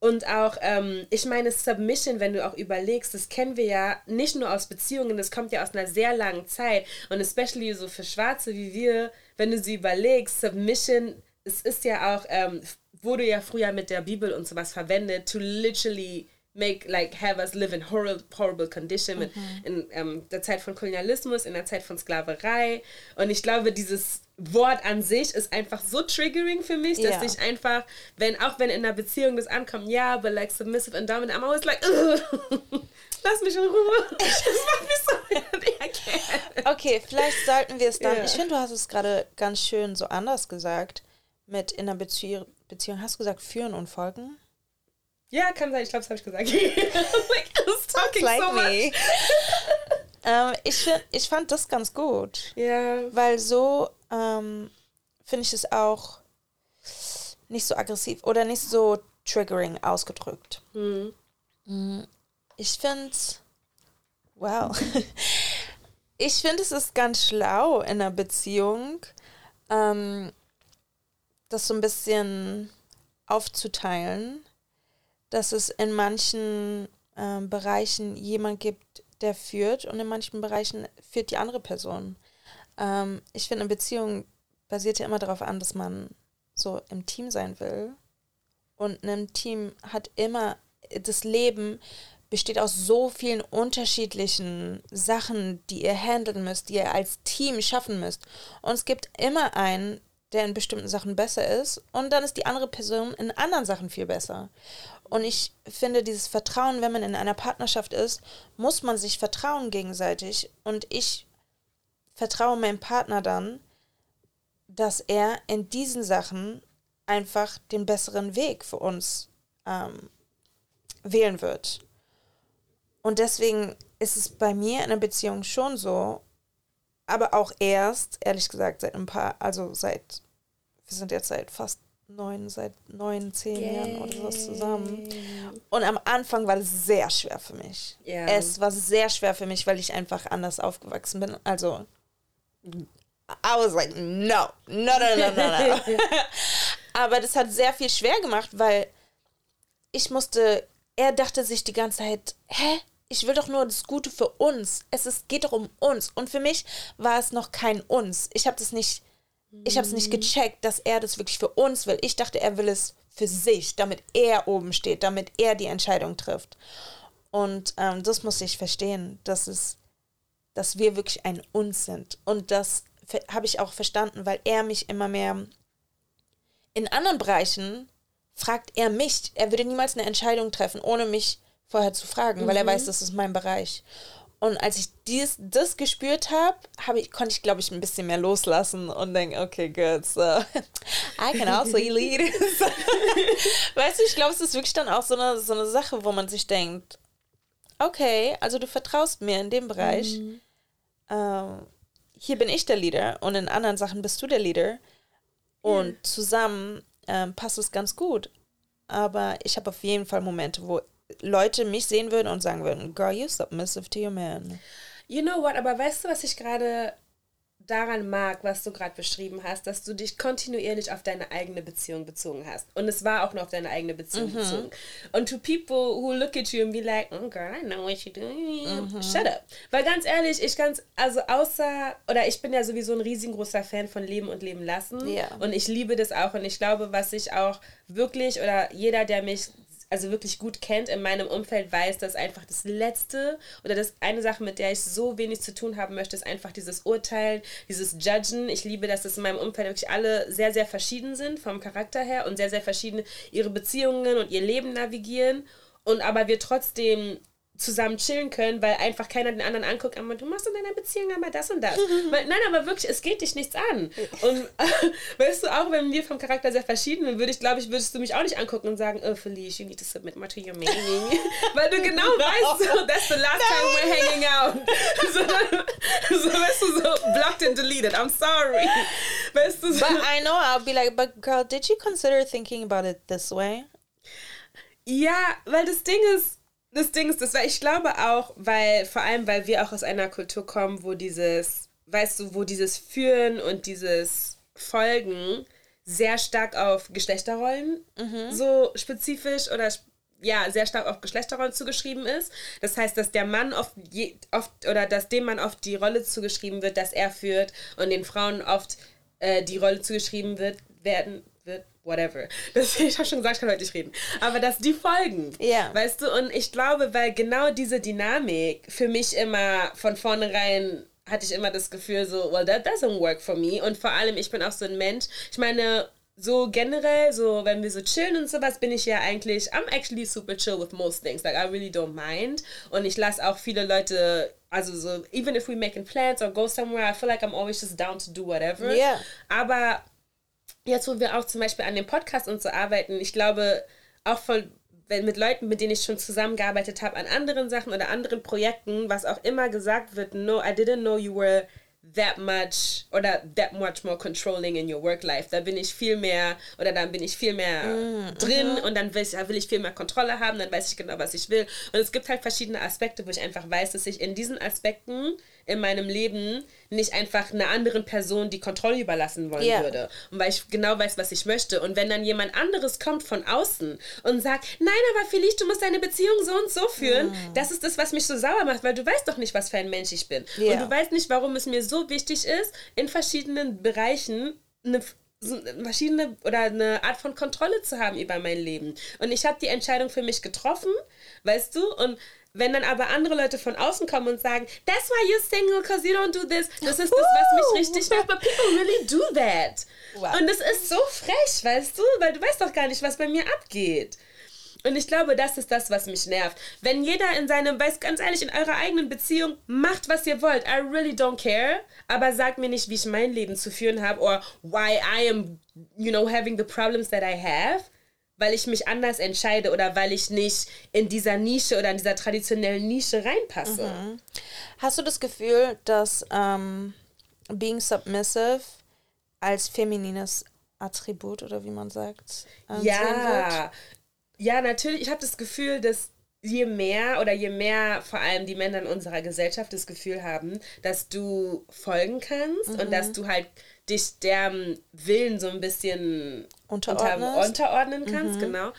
Und auch, ähm, ich meine, Submission, wenn du auch überlegst, das kennen wir ja nicht nur aus Beziehungen, das kommt ja aus einer sehr langen Zeit. Und especially so für Schwarze wie wir, wenn du sie überlegst, Submission, es ist ja auch, ähm, wurde ja früher mit der Bibel und sowas verwendet, to literally make like have us live in horrible, horrible condition in, in ähm, der Zeit von Kolonialismus, in der Zeit von Sklaverei. Und ich glaube, dieses Wort an sich ist einfach so triggering für mich, dass Ja. ich einfach, wenn auch wenn in einer Beziehung das ankommt, ja, but like submissive and dominant, I'm always like, "Ugh, lass mich in Ruhe. Das macht mich so. Okay, vielleicht sollten wir es dann. Ja. Ich finde, du hast es gerade ganz schön so anders gesagt. Mit in einer Bezie Beziehung. Hast du gesagt, führen und folgen? Ja, kann sein, ich glaube, das habe ich gesagt. Like, was talking like so me. ähm, ich, ich fand das ganz gut. Ja, Weil so ähm, finde ich es auch nicht so aggressiv oder nicht so triggering ausgedrückt. Mm, Ich finde, wow. Ich finde, es ist ganz schlau in einer Beziehung, ähm, das so ein bisschen aufzuteilen, dass es in manchen ähm, Bereichen jemand gibt, der führt und in manchen Bereichen führt die andere Person. Ähm, ich finde, eine Beziehung basiert ja immer darauf an, dass man so im Team sein will. Und ein Team hat immer, das Leben besteht aus so vielen unterschiedlichen Sachen, die ihr handeln müsst, die ihr als Team schaffen müsst. Und es gibt immer einen, der in bestimmten Sachen besser ist und dann ist die andere Person in anderen Sachen viel besser. Und ich finde, dieses Vertrauen, wenn man in einer Partnerschaft ist, muss man sich vertrauen gegenseitig. Und ich vertraue meinem Partner dann, dass er in diesen Sachen einfach den besseren Weg für uns ähm, wählen wird. Und deswegen ist es bei mir in einer Beziehung schon so, aber auch erst, ehrlich gesagt, seit ein paar, also seit, wir sind jetzt seit fast neun, seit neun, zehn Jahren oder sowas zusammen. Und am Anfang war das sehr schwer für mich. Ja. Es war sehr schwer für mich, weil ich einfach anders aufgewachsen bin. Also, I was like, no, no, no, no, no, no. Aber das hat sehr viel schwer gemacht, weil ich musste, er dachte sich die ganze Zeit, hä? Ich will doch nur das Gute für uns. Es ist, geht doch um uns. Und für mich war es noch kein uns. Ich habe das nicht, ich habe es nicht gecheckt, dass er das wirklich für uns will. Ich dachte, er will es für sich, damit er oben steht, damit er die Entscheidung trifft. Und ähm, das muss ich verstehen, dass es, dass wir wirklich ein Uns sind. Und das habe ich auch verstanden, weil er mich immer mehr in anderen Bereichen fragt er mich. Er würde niemals eine Entscheidung treffen, ohne mich vorher zu fragen, mhm. weil er mhm. weiß, das ist mein Bereich. Und als ich dies, das gespürt habe, hab ich, konnte ich, glaube ich, ein bisschen mehr loslassen und denken, okay, good, so I can also lead. weißt du, ich glaube, es ist wirklich dann auch so eine, so eine Sache, wo man sich denkt, okay, also du vertraust mir in dem Bereich. Mhm. Ähm, hier bin ich der Leader und in anderen Sachen bist du der Leader. Und mhm. zusammen ähm, passt es ganz gut. Aber ich habe auf jeden Fall Momente, wo Leute mich sehen würden und sagen würden, girl, you're submissive to your man. You know what, aber weißt du, was ich gerade daran mag, was du gerade beschrieben hast, dass du dich kontinuierlich auf deine eigene Beziehung bezogen hast. Und es war auch nur auf deine eigene Beziehung mhm. bezogen. Und to people who look at you and be like, oh girl, I know what you're doing. Mhm. Shut up. Weil ganz ehrlich, ich ganz, also außer, oder ich bin ja sowieso ein riesengroßer Fan von Leben und Leben lassen. Yeah. Und ich liebe das auch. Und ich glaube, was ich auch wirklich, oder jeder, der mich also wirklich gut kennt in meinem Umfeld, weiß, dass einfach das Letzte oder das eine Sache, mit der ich so wenig zu tun haben möchte, ist einfach dieses Urteilen, dieses Judgen. Ich liebe, dass es in meinem Umfeld wirklich alle sehr, sehr verschieden sind vom Charakter her und sehr, sehr verschieden ihre Beziehungen und ihr Leben navigieren. Und aber wir trotzdem zusammen chillen können, weil einfach keiner den anderen anguckt, aber du machst in deiner Beziehung aber das und das. weil, nein, aber wirklich, es geht dich nichts an. Und äh, weißt du, auch wenn wir vom Charakter sehr verschieden sind, würde ich, glaube ich, würdest du mich auch nicht angucken und sagen, oh Felice, you need to submit more to your meaning. weil du genau no. weißt, so, that's the last time we're hanging out. so, so, weißt du, so blocked and deleted, I'm sorry. Weißt du, so. But I know, I'll be like, but girl, did you consider thinking about it this way? Ja, weil das Ding ist, das Ding ist, das war, ich glaube auch, weil, vor allem, weil wir auch aus einer Kultur kommen, wo dieses, weißt du, wo dieses Führen und dieses Folgen sehr stark auf Geschlechterrollen mhm. so spezifisch oder ja, sehr stark auf Geschlechterrollen zugeschrieben ist. Das heißt, dass der Mann oft, je, oft oder dass dem Mann oft die Rolle zugeschrieben wird, dass er führt und den Frauen oft äh, die Rolle zugeschrieben wird, werden, whatever. Das, ich habe schon gesagt, ich kann heute nicht reden. Aber dass die folgen. Ja. Weißt du, und ich glaube, weil genau diese Dynamik für mich immer von vornherein hatte ich immer das Gefühl so, well, that doesn't work for me. Und vor allem, ich bin auch so ein Mensch. Ich meine, so generell, so wenn wir so chillen und sowas, bin ich ja eigentlich, I'm actually super chill with most things. Like, I really don't mind. Und ich lasse auch viele Leute, also so, even if we making plans or go somewhere, I feel like I'm always just down to do whatever. Yeah. Aber jetzt, wo wir auch zum Beispiel an dem Podcast und so arbeiten, ich glaube, auch von, wenn mit Leuten, mit denen ich schon zusammengearbeitet habe, an anderen Sachen oder anderen Projekten, was auch immer gesagt wird, no, I didn't know you were that much oder that much more controlling in your work life. Da bin ich viel mehr oder dann bin ich viel mehr mm, drin uh -huh. und dann will ich, will ich viel mehr Kontrolle haben, dann weiß ich genau, was ich will. Und es gibt halt verschiedene Aspekte, wo ich einfach weiß, dass ich in diesen Aspekten in meinem Leben nicht einfach einer anderen Person die Kontrolle überlassen wollen yeah. würde. Und weil ich genau weiß, was ich möchte. Und wenn dann jemand anderes kommt von außen und sagt, nein, aber Felix, du musst deine Beziehung so und so führen, mm. das ist das, was mich so sauer macht, weil du weißt doch nicht, was für ein Mensch ich bin. Yeah. Und du weißt nicht, warum es mir so wichtig ist, in verschiedenen Bereichen eine verschiedene oder eine Art von Kontrolle zu haben über mein Leben. Und ich habe die Entscheidung für mich getroffen, weißt du, und wenn dann aber andere Leute von außen kommen und sagen, that's why you're single, because you don't do this, das ist das, was mich richtig macht. But people really do that. Wow. Und das ist so frech, weißt du, weil du weißt doch gar nicht, was bei mir abgeht. Und ich glaube, das ist das, was mich nervt. Wenn jeder in seinem, weiß ganz ehrlich, in eurer eigenen Beziehung macht, was ihr wollt. I really don't care. Aber sagt mir nicht, wie ich mein Leben zu führen habe oder why I am, you know, having the problems that I have weil ich mich anders entscheide oder weil ich nicht in dieser Nische oder in dieser traditionellen Nische reinpasse. Mhm. Hast du das Gefühl, dass ähm, being submissive als feminines Attribut oder wie man sagt, ja, ja, natürlich. Ich habe das Gefühl, dass je mehr oder je mehr vor allem die Männer in unserer Gesellschaft das Gefühl haben, dass du folgen kannst mhm. und dass du halt dich deren Willen so ein bisschen unter, unterordnen kannst, mhm. genau.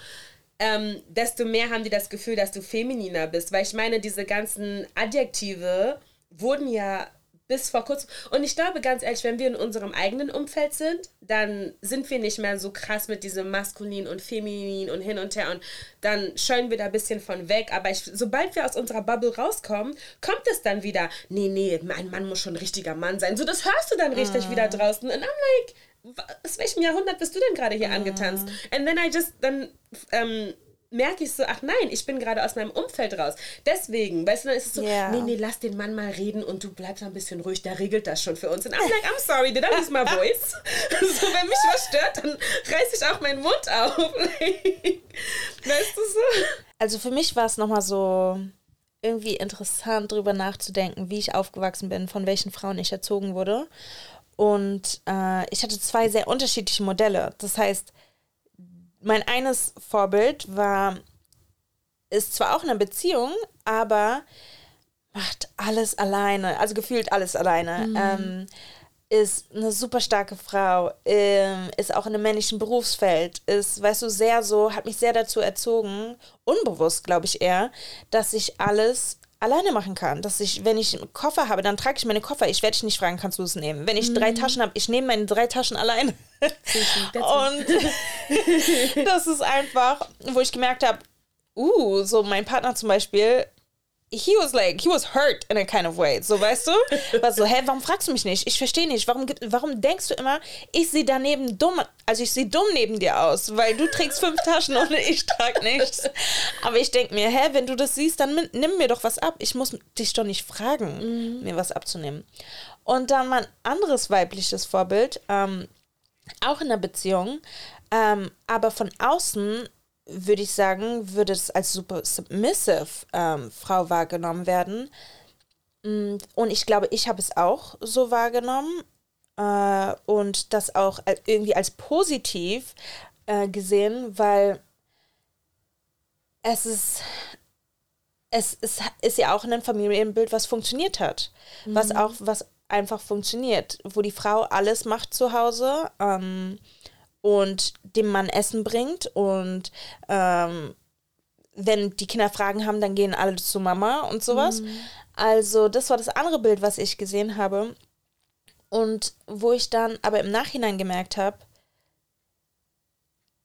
Ähm, desto mehr haben die das Gefühl, dass du femininer bist. Weil ich meine, diese ganzen Adjektive wurden ja bis vor kurzem. Und ich glaube ganz ehrlich, wenn wir in unserem eigenen Umfeld sind, dann sind wir nicht mehr so krass mit diesem Maskulin und Feminin und hin und her und dann scheuen wir da ein bisschen von weg. Aber ich, sobald wir aus unserer Bubble rauskommen, kommt es dann wieder, nee, nee, mein Mann muss schon ein richtiger Mann sein. So, das hörst du dann richtig mm. wieder draußen. Und I'm like, aus welchem Jahrhundert bist du denn gerade hier mm. angetanzt? And then I just, dann, ähm, merke ich so, ach nein, ich bin gerade aus meinem Umfeld raus. Deswegen, weißt du, dann ist es so, yeah. nee, nee, lass den Mann mal reden und du bleibst ein bisschen ruhig, der regelt das schon für uns. Und I'm like, I'm sorry, did I lose my voice? so, wenn mich was stört, dann reiß ich auch meinen Mund auf. weißt du so? Also für mich war es nochmal so irgendwie interessant, darüber nachzudenken, wie ich aufgewachsen bin, von welchen Frauen ich erzogen wurde. Und äh, ich hatte zwei sehr unterschiedliche Modelle. Das heißt, mein eines Vorbild war, ist zwar auch eine Beziehung, aber macht alles alleine, also gefühlt alles alleine. Mhm. Ähm, ist eine super starke Frau, ähm, ist auch in einem männlichen Berufsfeld, ist, weißt du, sehr so, hat mich sehr dazu erzogen, unbewusst, glaube ich eher, dass ich alles alleine machen kann. Dass ich, wenn ich einen Koffer habe, dann trage ich meine Koffer. Ich werde dich nicht fragen, kannst du es nehmen. Wenn ich mhm. drei Taschen habe, ich nehme meine drei Taschen alleine. Und das ist einfach, wo ich gemerkt habe, uh, so mein Partner zum Beispiel he was like, he was hurt in a kind of way. So, weißt du? War so, hä, warum fragst du mich nicht? Ich verstehe nicht. Warum, warum denkst du immer, ich sehe daneben dumm, also ich sehe dumm neben dir aus, weil du trägst fünf Taschen und ich trage nichts. Aber ich denke mir, hä, wenn du das siehst, dann nimm mir doch was ab. Ich muss dich doch nicht fragen, mhm. mir was abzunehmen. Und dann mein anderes weibliches Vorbild, ähm, auch in einer Beziehung, ähm, aber von außen würde ich sagen, würde es als super submissive ähm, Frau wahrgenommen werden. Mm, und ich glaube, ich habe es auch so wahrgenommen äh, und das auch irgendwie als positiv äh, gesehen, weil es ist, es, es ist ja auch ein Familienbild, was funktioniert hat. Mhm. Was auch, was einfach funktioniert, wo die Frau alles macht zu Hause. Ähm, und dem Mann Essen bringt und ähm, wenn die Kinder Fragen haben, dann gehen alle zu Mama und sowas. Mhm. Also das war das andere Bild, was ich gesehen habe. Und wo ich dann aber im Nachhinein gemerkt habe,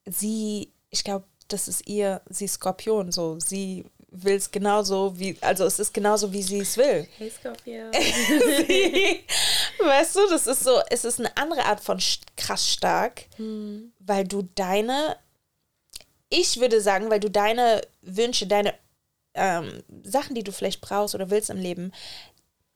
sie, ich glaube, das ist ihr, sie Skorpion, so, sie will es genauso wie, also es ist genauso, wie sie es will. Hey Scorpio. weißt du, das ist so, es ist eine andere Art von krass stark, hm. weil du deine, ich würde sagen, weil du deine Wünsche, deine ähm, Sachen, die du vielleicht brauchst oder willst im Leben,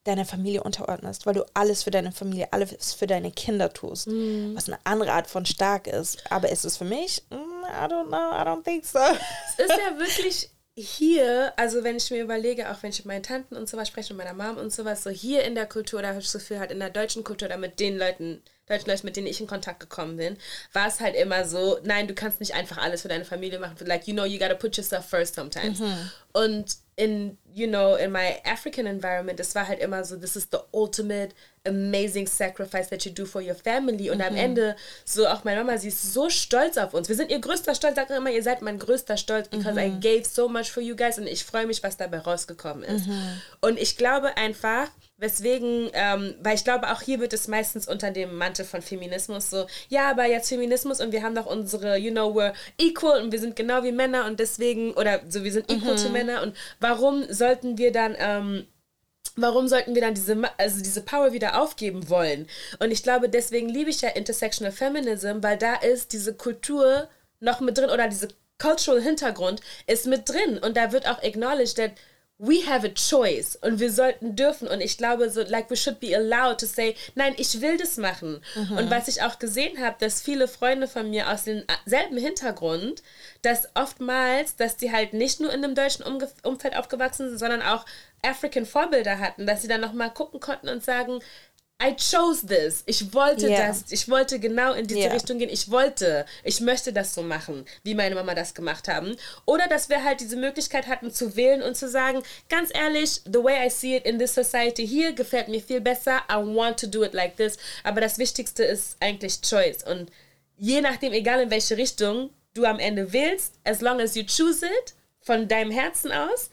deiner Familie unterordnest, weil du alles für deine Familie, alles für deine Kinder tust, mm. was eine andere Art von stark ist. Aber ist es für mich? Mm, I don't know, I don't think so. Es ist ja wirklich hier, also wenn ich mir überlege, auch wenn ich mit meinen Tanten und sowas spreche, mit meiner Mom und sowas, so hier in der Kultur, da habe ich das Gefühl, halt in der deutschen Kultur, da mit den Leuten, deutschen Leuten, mit denen ich in Kontakt gekommen bin, war es halt immer so, nein, du kannst nicht einfach alles für deine Familie machen. Like, you know, you gotta put yourself first sometimes. Mhm. Und in, you know, in my African environment, es war halt immer so, this is the ultimate amazing sacrifice that you do for your family. Und mhm. am Ende, so auch meine Mama, sie ist so stolz auf uns. Wir sind ihr größter Stolz, sagt immer, ihr seid mein größter Stolz, because mhm. I gave so much for you guys und ich freue mich, was dabei rausgekommen ist. Mhm. Und ich glaube einfach, Weswegen, ähm, weil ich glaube, auch hier wird es meistens unter dem Mantel von Feminismus so, ja, aber jetzt Feminismus und wir haben doch unsere, you know, we're equal und wir sind genau wie Männer und deswegen, oder so, wir sind equal mhm. zu Männer und warum sollten wir dann, ähm, warum sollten wir dann diese, also diese Power wieder aufgeben wollen? Und ich glaube, deswegen liebe ich ja Intersectional Feminism, weil da ist diese Kultur noch mit drin oder diese Cultural Hintergrund ist mit drin und da wird auch acknowledged that we have a choice und wir sollten dürfen und ich glaube so like we should be allowed to say nein ich will das machen mhm. und was ich auch gesehen habe dass viele Freunde von mir aus demselben Hintergrund dass oftmals dass die halt nicht nur in einem deutschen Umge Umfeld aufgewachsen sind sondern auch African Vorbilder hatten dass sie dann noch mal gucken konnten und sagen I chose this. Ich wollte yeah. das. Ich wollte genau in diese yeah. Richtung gehen. Ich wollte, ich möchte das so machen, wie meine Mama das gemacht haben. Oder dass wir halt diese Möglichkeit hatten zu wählen und zu sagen, ganz ehrlich, the way I see it in this society hier gefällt mir viel besser. I want to do it like this. Aber das Wichtigste ist eigentlich Choice. Und je nachdem, egal in welche Richtung du am Ende wählst, as long as you choose it, von deinem Herzen aus,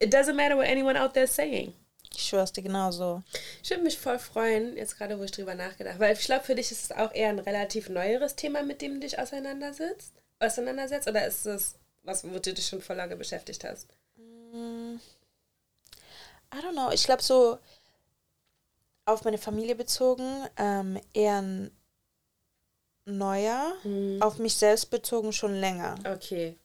it doesn't matter what anyone out there is saying. Ich schwör's dir genauso. Ich würde mich voll freuen, jetzt gerade, wo ich drüber nachgedacht weil ich glaube, für dich ist es auch eher ein relativ neueres Thema, mit dem du dich auseinandersetzt, auseinandersetzt oder ist es was, wo du dich schon vor lange beschäftigt hast? Mm, I don't know. Ich glaube, so auf meine Familie bezogen ähm, eher ein neuer, Mhm. auf mich selbst bezogen schon länger. Okay.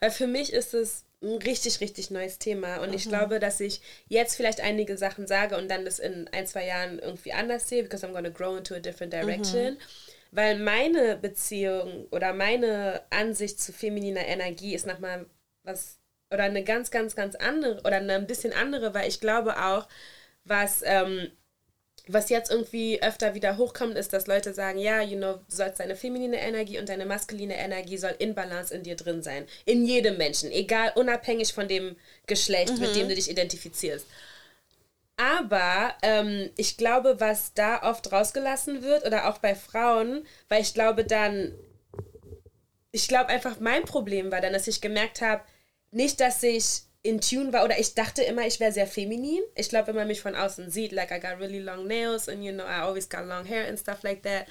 Weil für mich ist es ein richtig, richtig neues Thema. Und ich glaube, dass ich jetzt vielleicht einige Sachen sage und dann das in ein, zwei Jahren irgendwie anders sehe, because I'm gonna grow into a different direction. Weil meine Beziehung oder meine Ansicht zu femininer Energie ist nochmal was, oder eine ganz, ganz, ganz andere, oder eine ein bisschen andere, weil ich glaube auch, was, ähm, was jetzt irgendwie öfter wieder hochkommt, ist, dass Leute sagen, ja, you know, du sollst deine feminine Energie und deine maskuline Energie soll in Balance in dir drin sein. In jedem Menschen, egal, unabhängig von dem Geschlecht, mit dem du dich identifizierst. Aber ähm, ich glaube, was da oft rausgelassen wird, oder auch bei Frauen, weil ich glaube dann, ich glaube einfach, mein Problem war dann, dass ich gemerkt habe, nicht, dass ich in Tune war, oder ich dachte immer, ich wäre sehr feminin. Ich glaube, wenn man mich von außen sieht, like I got really long nails and you know, I always got long hair and stuff like that.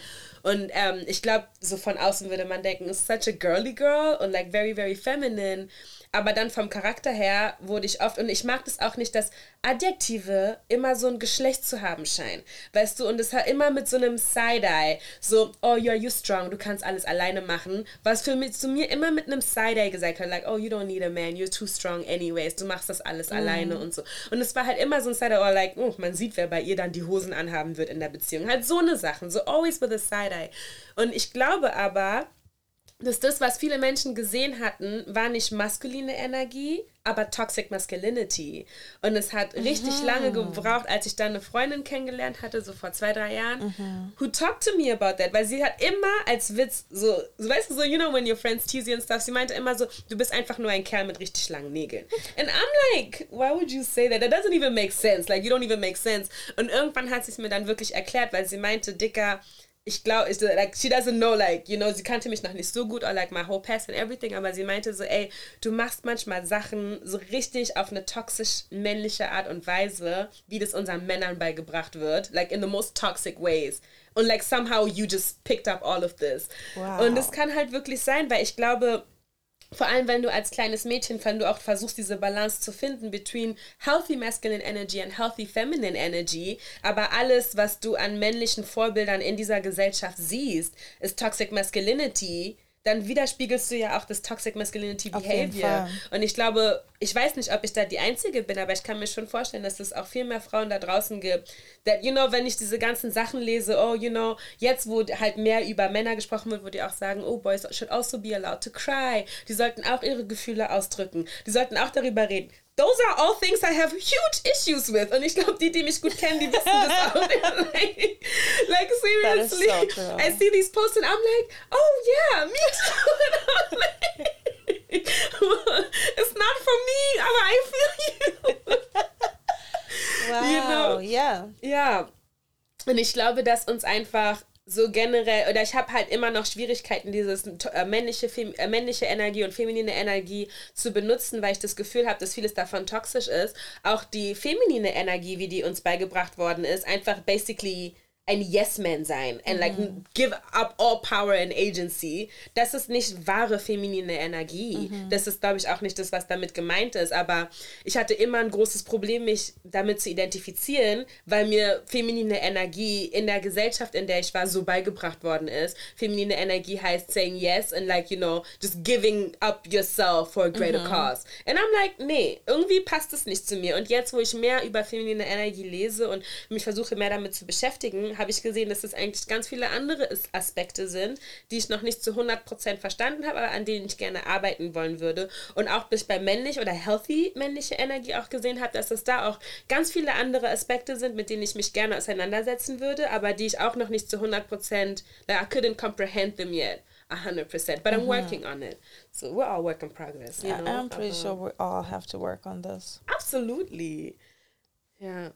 Und ähm, ich glaube, so von außen würde man denken, it's such a girly girl und like very, very feminine. Aber dann vom Charakter her wurde ich oft, und ich mag das auch nicht, dass Adjektive immer so ein Geschlecht zu haben scheinen. Weißt du, und es hat immer mit so einem Side-Eye, so, oh, you're you strong, du kannst alles alleine machen. Was für mich zu mir immer mit einem Side-Eye gesagt hat, like, oh, you don't need a man, you're too strong anyways, du machst das alles alleine und so. Und es war halt immer so ein Side-Eye, oh, like, oh, man sieht, wer bei ihr dann die Hosen anhaben wird in der Beziehung. Halt so eine Sachen, so always with a Side-Eye. Und ich glaube aber, dass das, was viele Menschen gesehen hatten, war nicht maskuline Energie, aber Toxic Masculinity. Und es hat richtig lange gebraucht, als ich dann eine Freundin kennengelernt hatte, so vor zwei, drei Jahren, who talked to me about that, weil sie hat immer als Witz so, so, weißt du, so, you know, when your friends tease you and stuff, sie meinte immer so, du bist einfach nur ein Kerl mit richtig langen Nägeln. And I'm like, why would you say that? That doesn't even make sense. Like, you don't even make sense. Und irgendwann hat sie es mir dann wirklich erklärt, weil sie meinte, Dicker, ich glaube, like, she doesn't know, like, you know, sie kannte mich noch nicht so gut, or like my whole past and everything, aber sie meinte so, ey, du machst manchmal Sachen so richtig auf eine toxisch männliche Art und Weise, wie das unseren Männern beigebracht wird, like in the most toxic ways. Und like somehow you just picked up all of this. Wow. Und das kann halt wirklich sein, weil ich glaube, vor allem, wenn du als kleines Mädchen, wenn du auch versuchst, diese Balance zu finden between healthy masculine energy and healthy feminine energy, aber alles, was du an männlichen Vorbildern in dieser Gesellschaft siehst, ist toxic masculinity, dann widerspiegelst du ja auch das toxic masculinity behavior. Und ich glaube, ich weiß nicht, ob ich da die Einzige bin, aber ich kann mir schon vorstellen, dass es auch viel mehr Frauen da draußen gibt. That, you know, wenn ich diese ganzen Sachen lese, oh, you know, jetzt, wo halt mehr über Männer gesprochen wird, wo die auch sagen, oh, boys should also be allowed to cry. Die sollten auch ihre Gefühle ausdrücken. Die sollten auch darüber reden. Those are all things I have huge issues with. Und ich glaube, die, die mich gut kennen, die wissen das auch. like, like, seriously, so. I see these posts and I'm like, oh yeah, me too. It's not for me, aber I feel you. Wow, You know- yeah. Ja. Und ich glaube, dass uns einfach so generell, oder ich habe halt immer noch Schwierigkeiten, dieses äh, männliche, fem, äh, männliche Energie und feminine Energie zu benutzen, weil ich das Gefühl habe, dass vieles davon toxisch ist. Auch die feminine Energie, wie die uns beigebracht worden ist, einfach basically ein Yes-Man sein and like give up all power and agency. Das ist nicht wahre feminine Energie. Das ist, glaube ich, auch nicht das, was damit gemeint ist. Aber ich hatte immer ein großes Problem, mich damit zu identifizieren, weil mir feminine Energie in der Gesellschaft, in der ich war, so beigebracht worden ist. Feminine Energie heißt saying yes and like, you know, just giving up yourself for a greater cause. And I'm like, nee, irgendwie passt es nicht zu mir. Und jetzt, wo ich mehr über feminine Energie lese und mich versuche, mehr damit zu beschäftigen, habe ich gesehen, dass es eigentlich ganz viele andere As- Aspekte sind, die ich noch nicht zu 100% verstanden habe, aber an denen ich gerne arbeiten wollen würde. Und auch bis bei männlich oder healthy männliche Energie auch gesehen habe, dass es da auch ganz viele andere Aspekte sind, mit denen ich mich gerne auseinandersetzen würde, aber die ich auch noch nicht zu 100%, like I couldn't comprehend them yet. 100%, but I'm working on it. So we're all work in progress, you know. I'm pretty aber- sure we all have to work on this. Absolutely. Ja.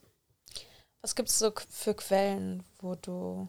Was gibt es so für Quellen, wo du,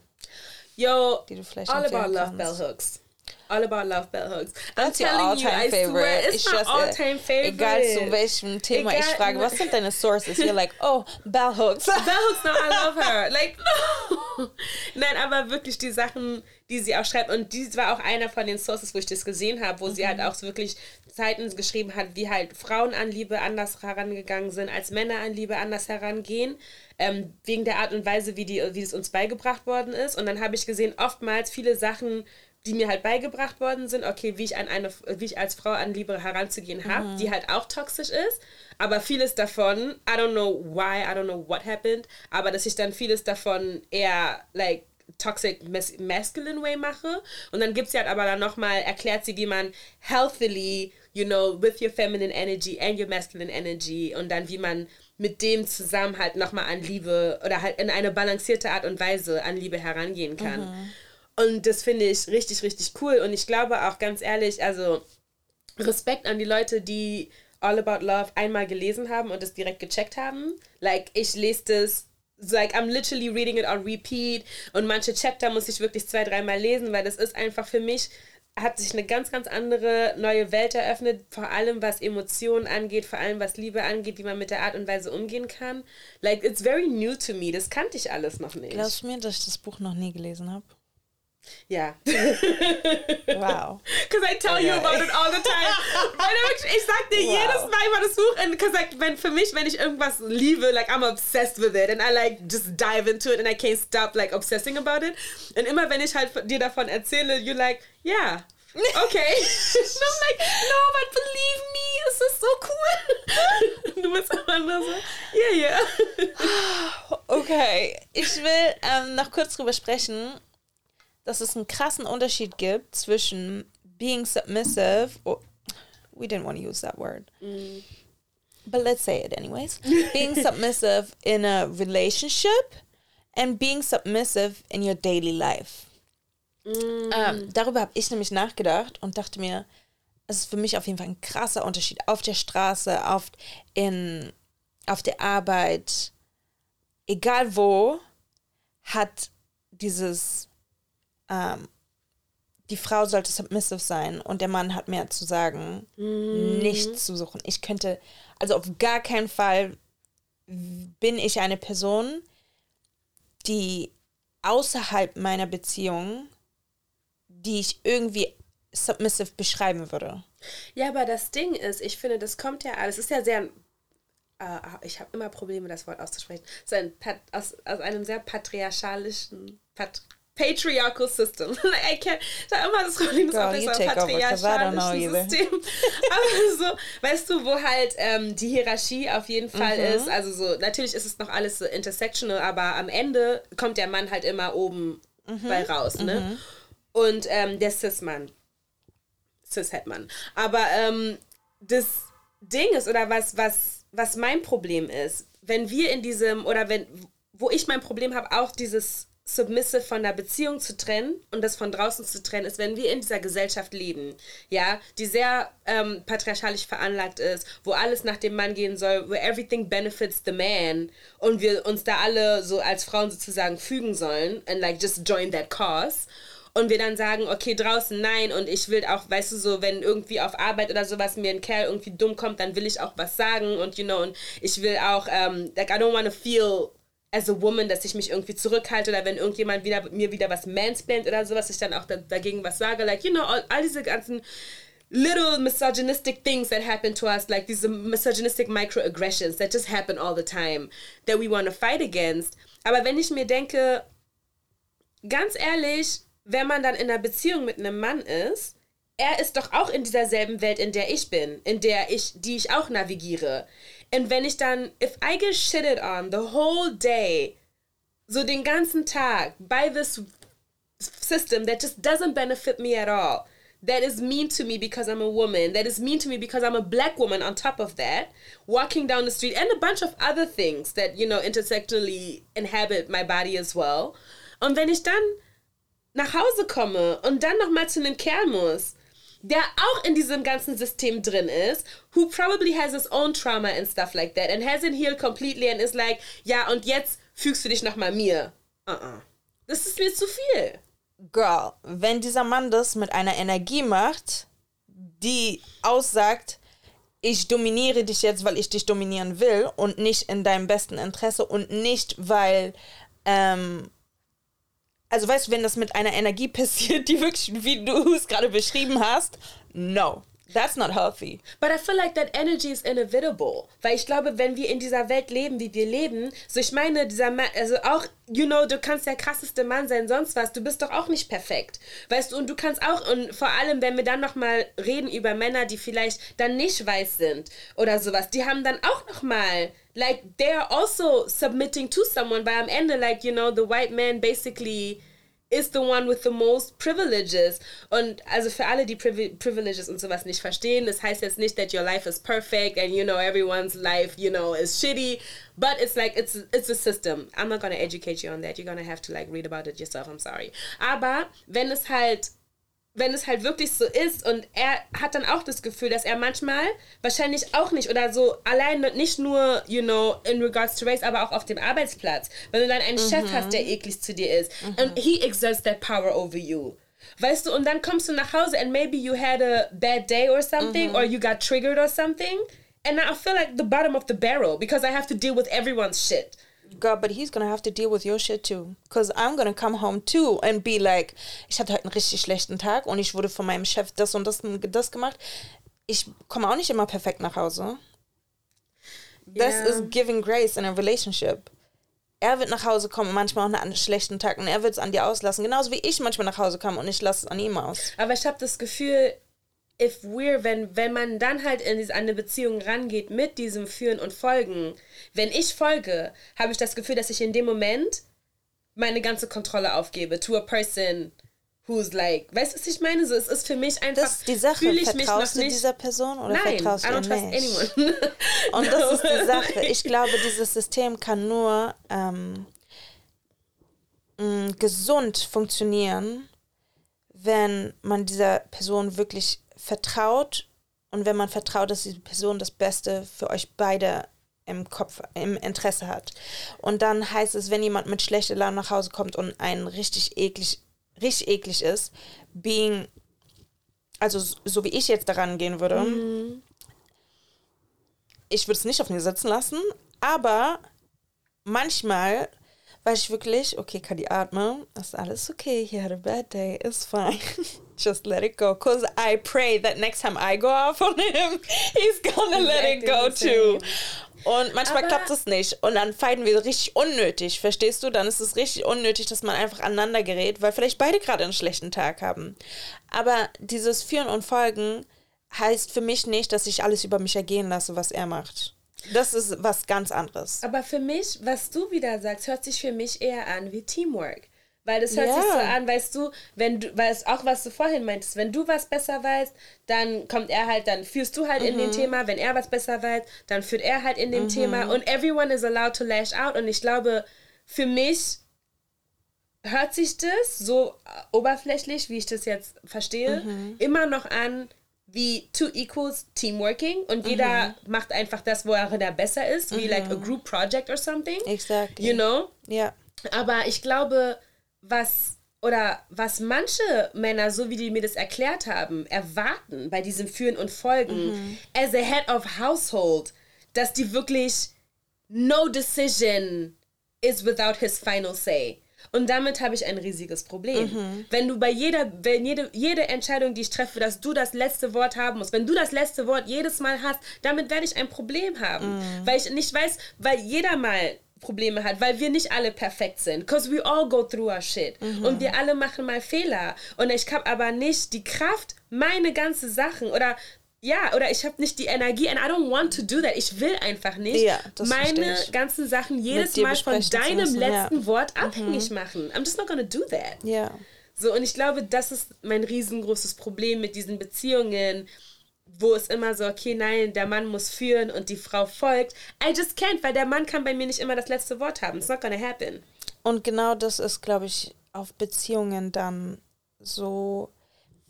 Yo, die du vielleicht all about love bell hooks. All About Love Bell Hooks. That's your all-time favorite. Swear, it's, my all-time favorite. Egal zu welchem Thema Egal- ich frage, was sind deine Sources? You're like, oh, Bell Hooks. Bell Hooks, no, I love her. Like, no. Nein, aber wirklich die Sachen, die sie auch schreibt. Und dies war auch einer von den Sources, wo ich das gesehen habe, wo sie halt auch so wirklich Zeiten geschrieben hat, wie halt Frauen an Liebe anders herangegangen sind, als Männer an Liebe anders herangehen. Ähm, wegen der Art und Weise, wie, die, wie es uns beigebracht worden ist. Und dann habe ich gesehen, oftmals viele Sachen, die mir halt beigebracht worden sind, okay, wie ich an eine, wie ich als Frau an Liebe heranzugehen habe, die halt auch toxisch ist. Aber vieles davon, I don't know why, I don't know what happened, aber dass ich dann vieles davon eher like toxic mas masculine way mache. Und dann gibt sie halt aber dann nochmal, erklärt sie, wie man healthily, you know, with your feminine energy and your masculine energy und dann wie man mit dem zusammen halt nochmal an Liebe oder halt in eine balancierte Art und Weise an Liebe herangehen kann. Und das finde ich richtig, richtig cool. Und ich glaube auch ganz ehrlich, also Respekt an die Leute, die All About Love einmal gelesen haben und es direkt gecheckt haben. Like, ich lese das, like, I'm literally reading it on repeat. Und manche Chapter muss ich wirklich zwei, dreimal lesen, weil das ist einfach für mich, hat sich eine ganz, ganz andere neue Welt eröffnet, vor allem was Emotionen angeht, vor allem was Liebe angeht, wie man mit der Art und Weise umgehen kann. Like, it's very new to me. Das kannte ich alles noch nicht. Glaubst du mir, dass ich das Buch noch nie gelesen habe? Ja. Wow. Because I tell you about it all the time. Wirklich, ich sag dir Wow. jedes Mal über das Buch, and because like, wenn, für mich, wenn ich irgendwas liebe, like I'm obsessed with it and I like just dive into it and I can't stop like obsessing about it. Und immer wenn ich halt dir davon erzähle, you're like, yeah. Okay. and I'm like, no, but believe me, es ist so cool. Du bist immer nur so, yeah, yeah. Okay, ich will ähm, noch kurz drüber sprechen, dass es einen krassen Unterschied gibt zwischen being submissive. Or, we didn't want to use that word. But let's say it anyways. being submissive in a relationship and being submissive in your daily life. Ähm, darüber habe ich nämlich nachgedacht und dachte mir, es ist für mich auf jeden Fall ein krasser Unterschied auf der Straße, auf, in, auf der Arbeit, egal wo, hat dieses, ähm, die Frau sollte submissive sein und der Mann hat mehr zu sagen, nichts zu suchen. Ich könnte, also auf gar keinen Fall bin ich eine Person, die außerhalb meiner Beziehung, die ich irgendwie submissive beschreiben würde. Ja, aber das Ding ist, ich finde, das kommt ja alles, es ist ja sehr, äh, ich habe immer Probleme, das Wort auszusprechen, so ein aus, aus einem sehr patriarchalischen, pat, patriarchal system. I can't, habe immer das Problem, das Girl, ist ein either. System. Aber so, weißt du, wo halt ähm, die Hierarchie auf jeden Fall Mhm. ist, also so, natürlich ist es noch alles so intersectional, aber am Ende kommt der Mann halt immer oben Mhm. bei raus, ne? Und ähm, der Cis-Mann. Cis-Het-Mann. Aber ähm, das Ding ist, oder was, was, was mein Problem ist, wenn wir in diesem, oder wenn, wo ich mein Problem habe, auch dieses Submissive von der Beziehung zu trennen und das von draußen zu trennen, ist, wenn wir in dieser Gesellschaft leben, ja, die sehr ähm, patriarchalisch veranlagt ist, wo alles nach dem Mann gehen soll, where everything benefits the man und wir uns da alle so als Frauen sozusagen fügen sollen and like just join that cause und wir dann sagen, okay, draußen nein und ich will auch, weißt du, so, wenn irgendwie auf Arbeit oder sowas mir ein Kerl irgendwie dumm kommt, dann will ich auch was sagen und, you know, und ich will auch, ähm, like, I don't want to feel as a woman, dass ich mich irgendwie zurückhalte oder wenn irgendjemand wieder mir wieder was mansplaint oder sowas, ich dann auch da, dagegen was sage, like, you know, all, all diese ganzen little misogynistic things that happen to us, like these misogynistic microaggressions that just happen all the time, that we want to fight against. Aber wenn ich mir denke, ganz ehrlich, wenn man dann in einer Beziehung mit einem Mann ist, er ist doch auch in dieser selben Welt, in der ich bin, in der ich, die ich auch navigiere. Und wenn ich dann, if I get shitted on the whole day, so den ganzen Tag, by this system that just doesn't benefit me at all, that is mean to me because I'm a woman, that is mean to me because I'm a black woman on top of that, walking down the street, and a bunch of other things that, you know, intersectionally inhabit my body as well. Und wenn ich dann nach Hause komme und dann nochmal zu einem Kerl muss, der auch in diesem ganzen System drin ist, who probably has his own trauma and stuff like that and hasn't healed completely and is like, ja, und jetzt fügst du dich nochmal mir. Uh-uh. Das ist mir zu viel. Girl, wenn dieser Mann das mit einer Energie macht, die aussagt, ich dominiere dich jetzt, weil ich dich dominieren will und nicht in deinem besten Interesse und nicht, weil, ähm, also weißt du, wenn das mit einer Energie passiert, die wirklich, wie du es gerade beschrieben hast, no. That's not healthy. But I feel like that energy is inevitable. Weil ich glaube, wenn wir in dieser Welt leben, wie wir leben, so ich meine, dieser Mann, also auch, you know, du kannst der krasseste Mann sein, sonst was, du bist doch auch nicht perfekt. Weißt du, und du kannst auch, und vor allem, wenn wir dann nochmal reden über Männer, die vielleicht dann nicht weiß sind oder sowas, die haben dann auch nochmal like they're also submitting to someone but i'm Ende like you know the white man basically is the one with the most privileges. Und also für alle, die Privi Privileges und sowas nicht verstehen, das heißt jetzt nicht, that your life is perfect and you know everyone's life, you know, is shitty. But it's like it's it's a system. I'm not gonna educate you on that. You're gonna have to like read about it yourself. I'm sorry. Aber wenn es halt wenn es halt wirklich so ist und er hat dann auch das Gefühl, dass er manchmal wahrscheinlich auch nicht oder so allein nicht nur, you know, in regards to race, aber auch auf dem Arbeitsplatz. Wenn du dann einen mhm. Chef hast, der eklig zu dir ist mhm. und he exerts that power over you. Weißt du, und dann kommst du nach Hause and maybe you had a bad day or something mhm. or you got triggered or something and I feel like the bottom of the barrel because I have to deal with everyone's shit. God, but he's gonna have to deal with your shit too. Because I'm gonna come home too and be like, ich hatte heute einen richtig schlechten Tag und ich wurde von meinem Chef das und das, das gemacht. Ich komme auch nicht immer perfekt nach Hause. This yeah. is giving grace in a relationship. Er wird nach Hause kommen, manchmal auch einen schlechten Tag und er wird es an dir auslassen. Genauso wie ich manchmal nach Hause komme und ich lasse es an ihm aus. Aber ich habe das Gefühl, if we're, wenn, wenn man dann halt in diese, eine Beziehung rangeht mit diesem Führen und Folgen, wenn ich folge, habe ich das Gefühl, dass ich in dem Moment meine ganze Kontrolle aufgebe to a person who's like, weißt du, was ich meine? So, es ist für mich einfach. Das ist die Sache. Ich vertraust du nicht, dieser Person oder nein, vertraust du nicht? Anyone. Und no. das ist die Sache. Ich glaube, dieses System kann nur ähm, mh, gesund funktionieren, wenn man dieser Person wirklich vertraut und wenn man vertraut, dass die Person das Beste für euch beide im Kopf, im Interesse hat. Und dann heißt es, wenn jemand mit schlechter Laune nach Hause kommt und einen richtig eklig, richtig eklig ist, being, also so wie ich jetzt daran gehen würde, mhm. ich würde es nicht auf mir sitzen lassen, aber manchmal weiß ich wirklich, okay, kann die atmen, ist alles okay, he had a bad day, it's fine. just let it go. Because I pray that next time I go off on him, he's gonna let it go too. Und manchmal Aber klappt es nicht. Und dann fighten wir richtig unnötig, verstehst du? Dann ist es richtig unnötig, dass man einfach aneinander gerät, weil vielleicht beide gerade einen schlechten Tag haben. Aber dieses Führen und Folgen heißt für mich nicht, dass ich alles über mich ergehen lasse, was er macht. Das ist was ganz anderes. Aber für mich, was du wieder sagst, hört sich für mich eher an wie Teamwork. Weil das hört ja. sich so an, weißt du, wenn du, weil es auch was du vorhin meintest, wenn du was besser weißt, dann kommt er halt, dann führst du halt mhm. in dem Thema, wenn er was besser weiß, dann führt er halt in dem mhm. Thema und everyone is allowed to lash out und ich glaube, für mich hört sich das so oberflächlich, wie ich das jetzt verstehe, mhm. immer noch an wie two equals teamworking und jeder mhm. macht einfach das, wo er besser ist, wie like a mhm. group project or something. Exactly. You know? Ja. Aber ich glaube, was oder was manche Männer, so wie die mir das erklärt haben, erwarten bei diesem Führen und Folgen, mhm. as a head of household, dass die wirklich no decision is without his final say. Und damit habe ich ein riesiges Problem. Mhm. Wenn du bei jeder, wenn jede, jede Entscheidung, die ich treffe, dass du das letzte Wort haben musst, wenn du das letzte Wort jedes Mal hast, damit werde ich ein Problem haben. Mhm. Weil ich nicht weiß, weil jeder mal Probleme hat, weil wir nicht alle perfekt sind. Because we all go through our shit. Mhm. Und wir alle machen mal Fehler. Und ich habe aber nicht die Kraft, meine ganze Sachen oder ja, oder ich habe nicht die Energie and I don't want to do that. Ich will einfach nicht ja, meine ganzen Sachen jedes Mal von deinem letzten ja. Wort mhm. abhängig mhm. machen. I'm just not gonna do that. Ja. So, und ich glaube, das ist mein riesengroßes Problem mit diesen Beziehungen wo es immer so, okay, nein, der Mann muss führen und die Frau folgt. I just can't, weil der Mann kann bei mir nicht immer das letzte Wort haben. It's not gonna happen. Und genau das ist, glaube ich, auf Beziehungen dann so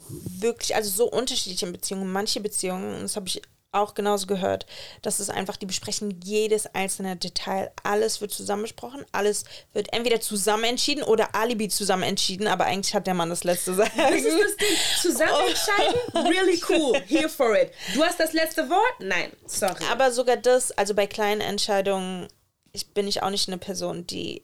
wirklich, also so unterschiedliche Beziehungen. Manche Beziehungen, das habe ich auch genauso gehört. Das ist einfach, die besprechen jedes einzelne Detail. Alles wird zusammen besprochen, alles wird entweder zusammen entschieden oder Alibi zusammen entschieden, aber eigentlich hat der Mann das letzte Sagen. Das ist das Ding. Zusammen entscheiden? Really cool. Here for it. Du hast das letzte Wort? Nein, sorry. Aber sogar das, also bei kleinen Entscheidungen, ich bin ich auch nicht eine Person, die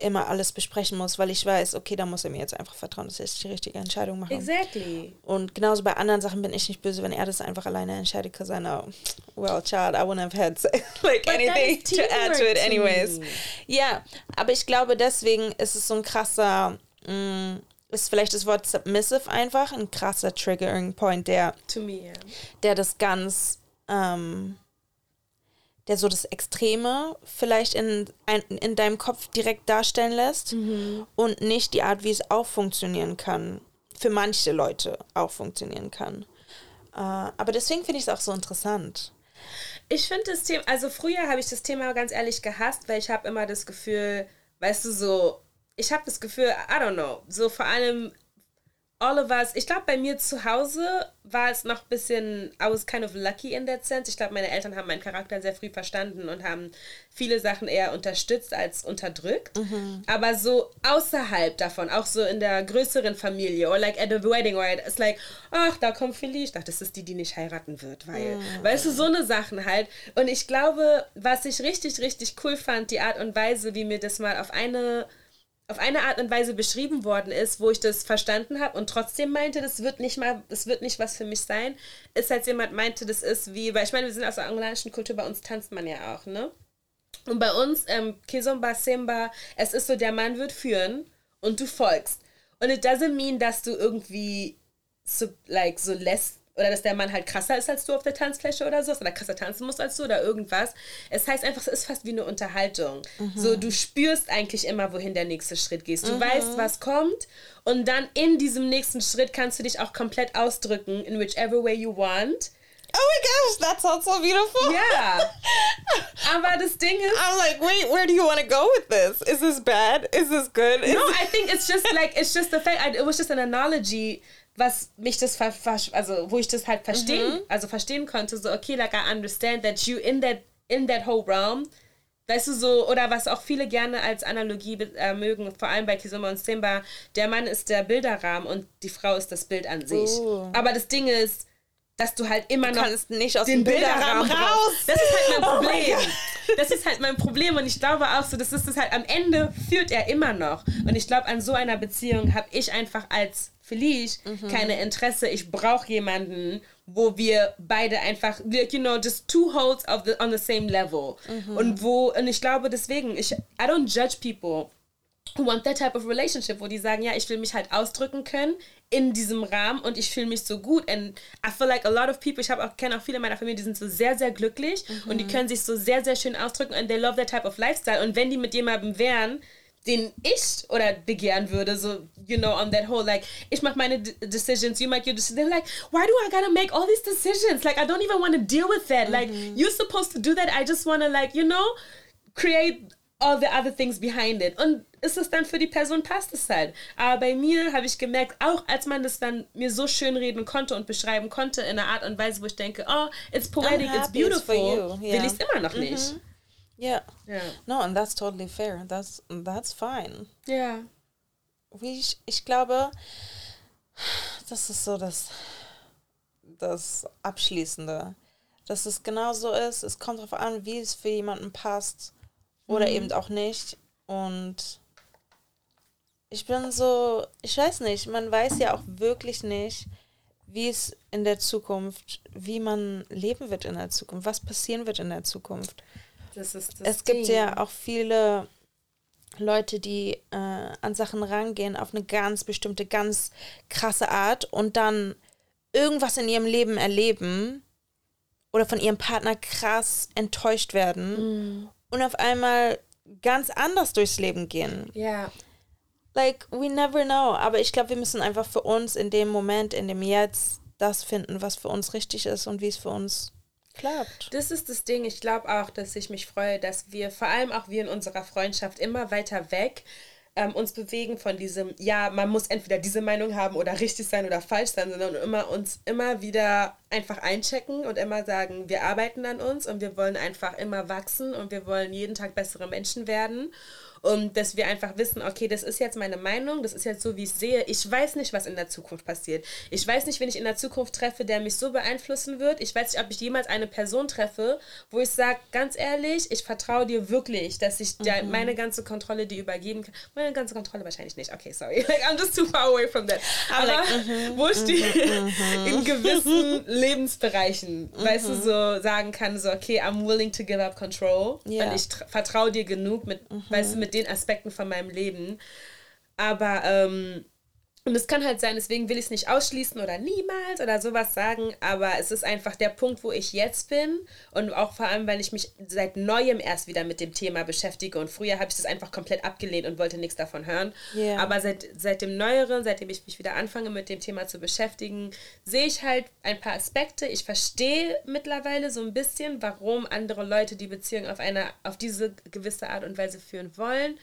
immer alles besprechen muss, weil ich weiß, okay, da muss er mir jetzt einfach vertrauen, dass ich die richtige Entscheidung mache. Exactly. Und genauso bei anderen Sachen bin ich nicht böse, wenn er das einfach alleine entscheidet, because I know, well, child, I wouldn't have had like But anything to add to it anyways. Ja, aber ich glaube, deswegen ist es so ein krasser, mh, ist vielleicht das Wort submissive einfach, ein krasser Triggering Point, der To me, yeah. der das ganz, ähm, der so das Extreme vielleicht in, in deinem Kopf direkt darstellen lässt und nicht die Art, wie es auch funktionieren kann. Für manche Leute auch funktionieren kann. Äh, aber deswegen finde ich es auch so interessant. Ich finde das Thema, also früher habe ich das Thema ganz ehrlich gehasst, weil ich habe immer das Gefühl, weißt du, so, ich habe das Gefühl, I don't know, so vor allem all of us, ich glaube bei mir zu Hause war es noch ein bisschen, I was kind of lucky in that sense. Ich glaube, meine Eltern haben meinen Charakter sehr früh verstanden und haben viele Sachen eher unterstützt als unterdrückt. Aber so außerhalb davon, auch so in der größeren Familie or like at a wedding, or it's like, ach, da kommt Philly, ich dachte, das ist die, die nicht heiraten wird, weil, weißt du, so eine Sachen halt. Und ich glaube, was ich richtig, richtig cool fand, die Art und Weise, wie mir das mal auf eine auf eine Art und Weise beschrieben worden ist, wo ich das verstanden habe und trotzdem meinte, das wird nicht mal, das wird nicht was für mich sein, ist, als jemand meinte, das ist wie, weil ich meine, wir sind aus der angolanischen Kultur, bei uns tanzt man ja auch, ne? Und bei uns, ähm, Kizomba, Simba, es ist so, der Mann wird führen und du folgst. Und it doesn't mean, dass du irgendwie so, like, so lässt, oder dass der Mann halt krasser ist als du auf der Tanzfläche oder so, oder krasser tanzen muss als du oder irgendwas. Es heißt einfach, es ist fast wie eine Unterhaltung. So, du spürst eigentlich immer, wohin der nächste Schritt geht. Du weißt, was kommt und dann in diesem nächsten Schritt kannst du dich auch komplett ausdrücken, in whichever way you want. Oh my gosh, that sounds so beautiful. Ja. Aber das Ding ist, I'm like, wait, where do you want to go with this? Is this bad? Is this good? Is No, I think it's just like it's just the fact. I, it was just an analogy, was mich das ver, also wo ich das halt verstehen, also verstehen konnte. So okay, like I understand that you in that in that whole realm. Weißt du so, oder was auch viele gerne als Analogie äh, mögen, vor allem bei Kizuma und Simba, der Mann ist der Bilderrahmen und die Frau ist das Bild an sich. Oh. Aber das Ding ist, dass du halt immer noch nicht aus den dem Bilderrahmen Bilderrahmen raus. Das ist halt mein Oh Problem. Gott. das ist halt mein Problem und ich glaube auch so, das ist es halt am Ende führt er immer noch und ich glaube an so einer Beziehung habe ich einfach als Felice Mhm. keine Interesse. Ich brauche jemanden, wo wir beide einfach like, you know just two holds of the on the same level Mhm. und wo und ich glaube deswegen ich I don't judge people who want that type of relationship, wo die sagen, ja, ich will mich halt ausdrücken können in diesem Rahmen und ich fühle mich so gut. And I feel like a lot of people, ich habe auch kenne auch viele meiner Familie, die sind so sehr, sehr glücklich und die können sich so sehr, sehr schön ausdrücken and they love that type of lifestyle. Und wenn die mit jemandem wären, den ich oder begehren würde, so, you know, on that whole, like, ich mache meine decisions, you make your decisions, they're like, why do I gotta make all these decisions? Like, I don't even want to deal with that. Like, you're supposed to do that. I just want to, like, you know, create all the other things behind it. Und ist es dann für die Person, passt es halt. Aber bei mir habe ich gemerkt, auch als man das dann mir so schön reden konnte und beschreiben konnte in einer Art und Weise, wo ich denke, oh, it's poetic, it's happy it's beautiful, you. will Yeah. ich es immer noch nicht. Yeah. Ja. No, and that's totally fair. That's that's fine. Ja. Wie ich, ich glaube, das ist so das, das Abschließende. Dass es genau so ist. Es kommt darauf an, wie es für jemanden passt oder eben auch nicht. Und ich bin so, ich weiß nicht, man weiß ja auch wirklich nicht, wie es in der Zukunft, wie man leben wird in der Zukunft, was passieren wird in der Zukunft. Das ist das Es gibt Ding. ja auch viele Leute, die äh, an Sachen rangehen auf eine ganz bestimmte, ganz krasse Art und dann irgendwas in ihrem Leben erleben oder von ihrem Partner krass enttäuscht werden und auf einmal ganz anders durchs Leben gehen. Ja. Like, we never know. Aber ich glaube, wir müssen einfach für uns in dem Moment, in dem Jetzt, das finden, was für uns richtig ist und wie es für uns klappt. Das ist das Ding. Ich glaube auch, dass ich mich freue, dass wir, vor allem auch wir in unserer Freundschaft, immer weiter weg ähm, uns bewegen von diesem, ja, man muss entweder diese Meinung haben oder richtig sein oder falsch sein, sondern immer uns immer wieder einfach einchecken und immer sagen, wir arbeiten an uns und wir wollen einfach immer wachsen und wir wollen jeden Tag bessere Menschen werden. Und dass wir einfach wissen, okay, das ist jetzt meine Meinung, das ist jetzt so, wie ich sehe. Ich weiß nicht, was in der Zukunft passiert. Ich weiß nicht, wen ich in der Zukunft treffe, der mich so beeinflussen wird. Ich weiß nicht, ob ich jemals eine Person treffe, wo ich sage, ganz ehrlich, ich vertraue dir wirklich, dass ich dir Mhm. meine ganze Kontrolle dir übergeben kann. Meine ganze Kontrolle wahrscheinlich nicht. Okay, sorry. Like, I'm just too far away from that. Aber like, mhm, wo ich dir in gewissen Lebensbereichen, weißt du, so sagen kann, so, okay, I'm willing to give up control. Ja. Und ich tr- vertraue dir genug mit, weißt du, mit den Aspekten von meinem Leben. Aber, ähm, und es kann halt sein, deswegen will ich es nicht ausschließen oder niemals oder sowas sagen, aber es ist einfach der Punkt, wo ich jetzt bin und auch vor allem, weil ich mich seit neuem erst wieder mit dem Thema beschäftige und früher habe ich das einfach komplett abgelehnt und wollte nichts davon hören. Ja. Aber seit, seit dem Neueren, seitdem ich mich wieder anfange mit dem Thema zu beschäftigen, sehe ich halt ein paar Aspekte. Ich verstehe mittlerweile so ein bisschen, warum andere Leute die Beziehung auf eine, auf diese gewisse Art und Weise führen wollen.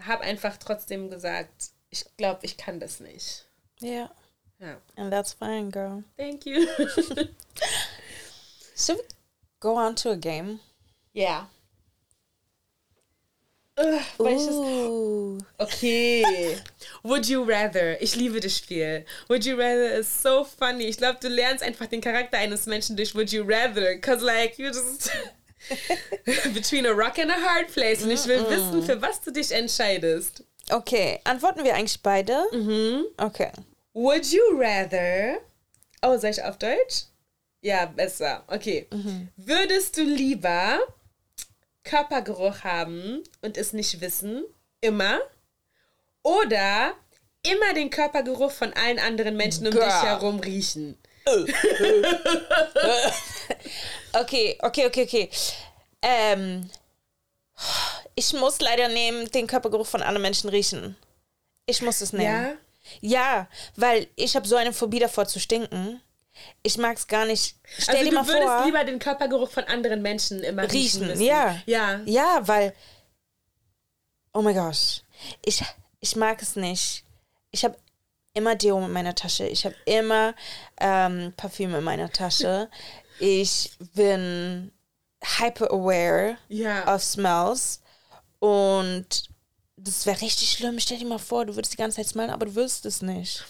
Habe einfach trotzdem gesagt, ich glaube, ich kann das nicht. Ja. Ja. And that's fine, girl. Thank you. Should we go on to a game? Ja. Ugh? Ooh. Okay. Would you rather? Ich liebe das Spiel. Would you rather is so funny. Ich glaube, du lernst einfach den Charakter eines Menschen durch Would you rather. Cause like you just between a rock and a hard place. Und ich will wissen, für was du dich entscheidest. Okay, antworten wir eigentlich beide? Mhm. Okay. Would you rather? Oh, soll ich auf Deutsch? Ja, besser. Okay. Würdest du lieber Körpergeruch haben und es nicht wissen? Immer? Oder immer den Körpergeruch von allen anderen Menschen um Girl. dich herum riechen? Okay, okay, okay, okay. Ähm, ich muss leider nehmen, den Körpergeruch von anderen Menschen riechen. Ich muss es nehmen. Ja? Ja, weil ich habe so eine Phobie davor zu stinken. Ich mag es gar nicht. Stell Also dir du mal würdest vor. lieber den Körpergeruch von anderen Menschen immer riechen, Riechen, müssen. ja. Ja. Ja, weil. Oh mein Gott. Ich, ich mag es nicht. Ich habe immer Deo in meiner Tasche. Ich habe immer ähm, Parfüm in meiner Tasche. Ich bin hyper aware Ja. of smells. Und das wäre richtig schlimm. Stell dir mal vor, du würdest die ganze Zeit smellen, aber du wirst es nicht.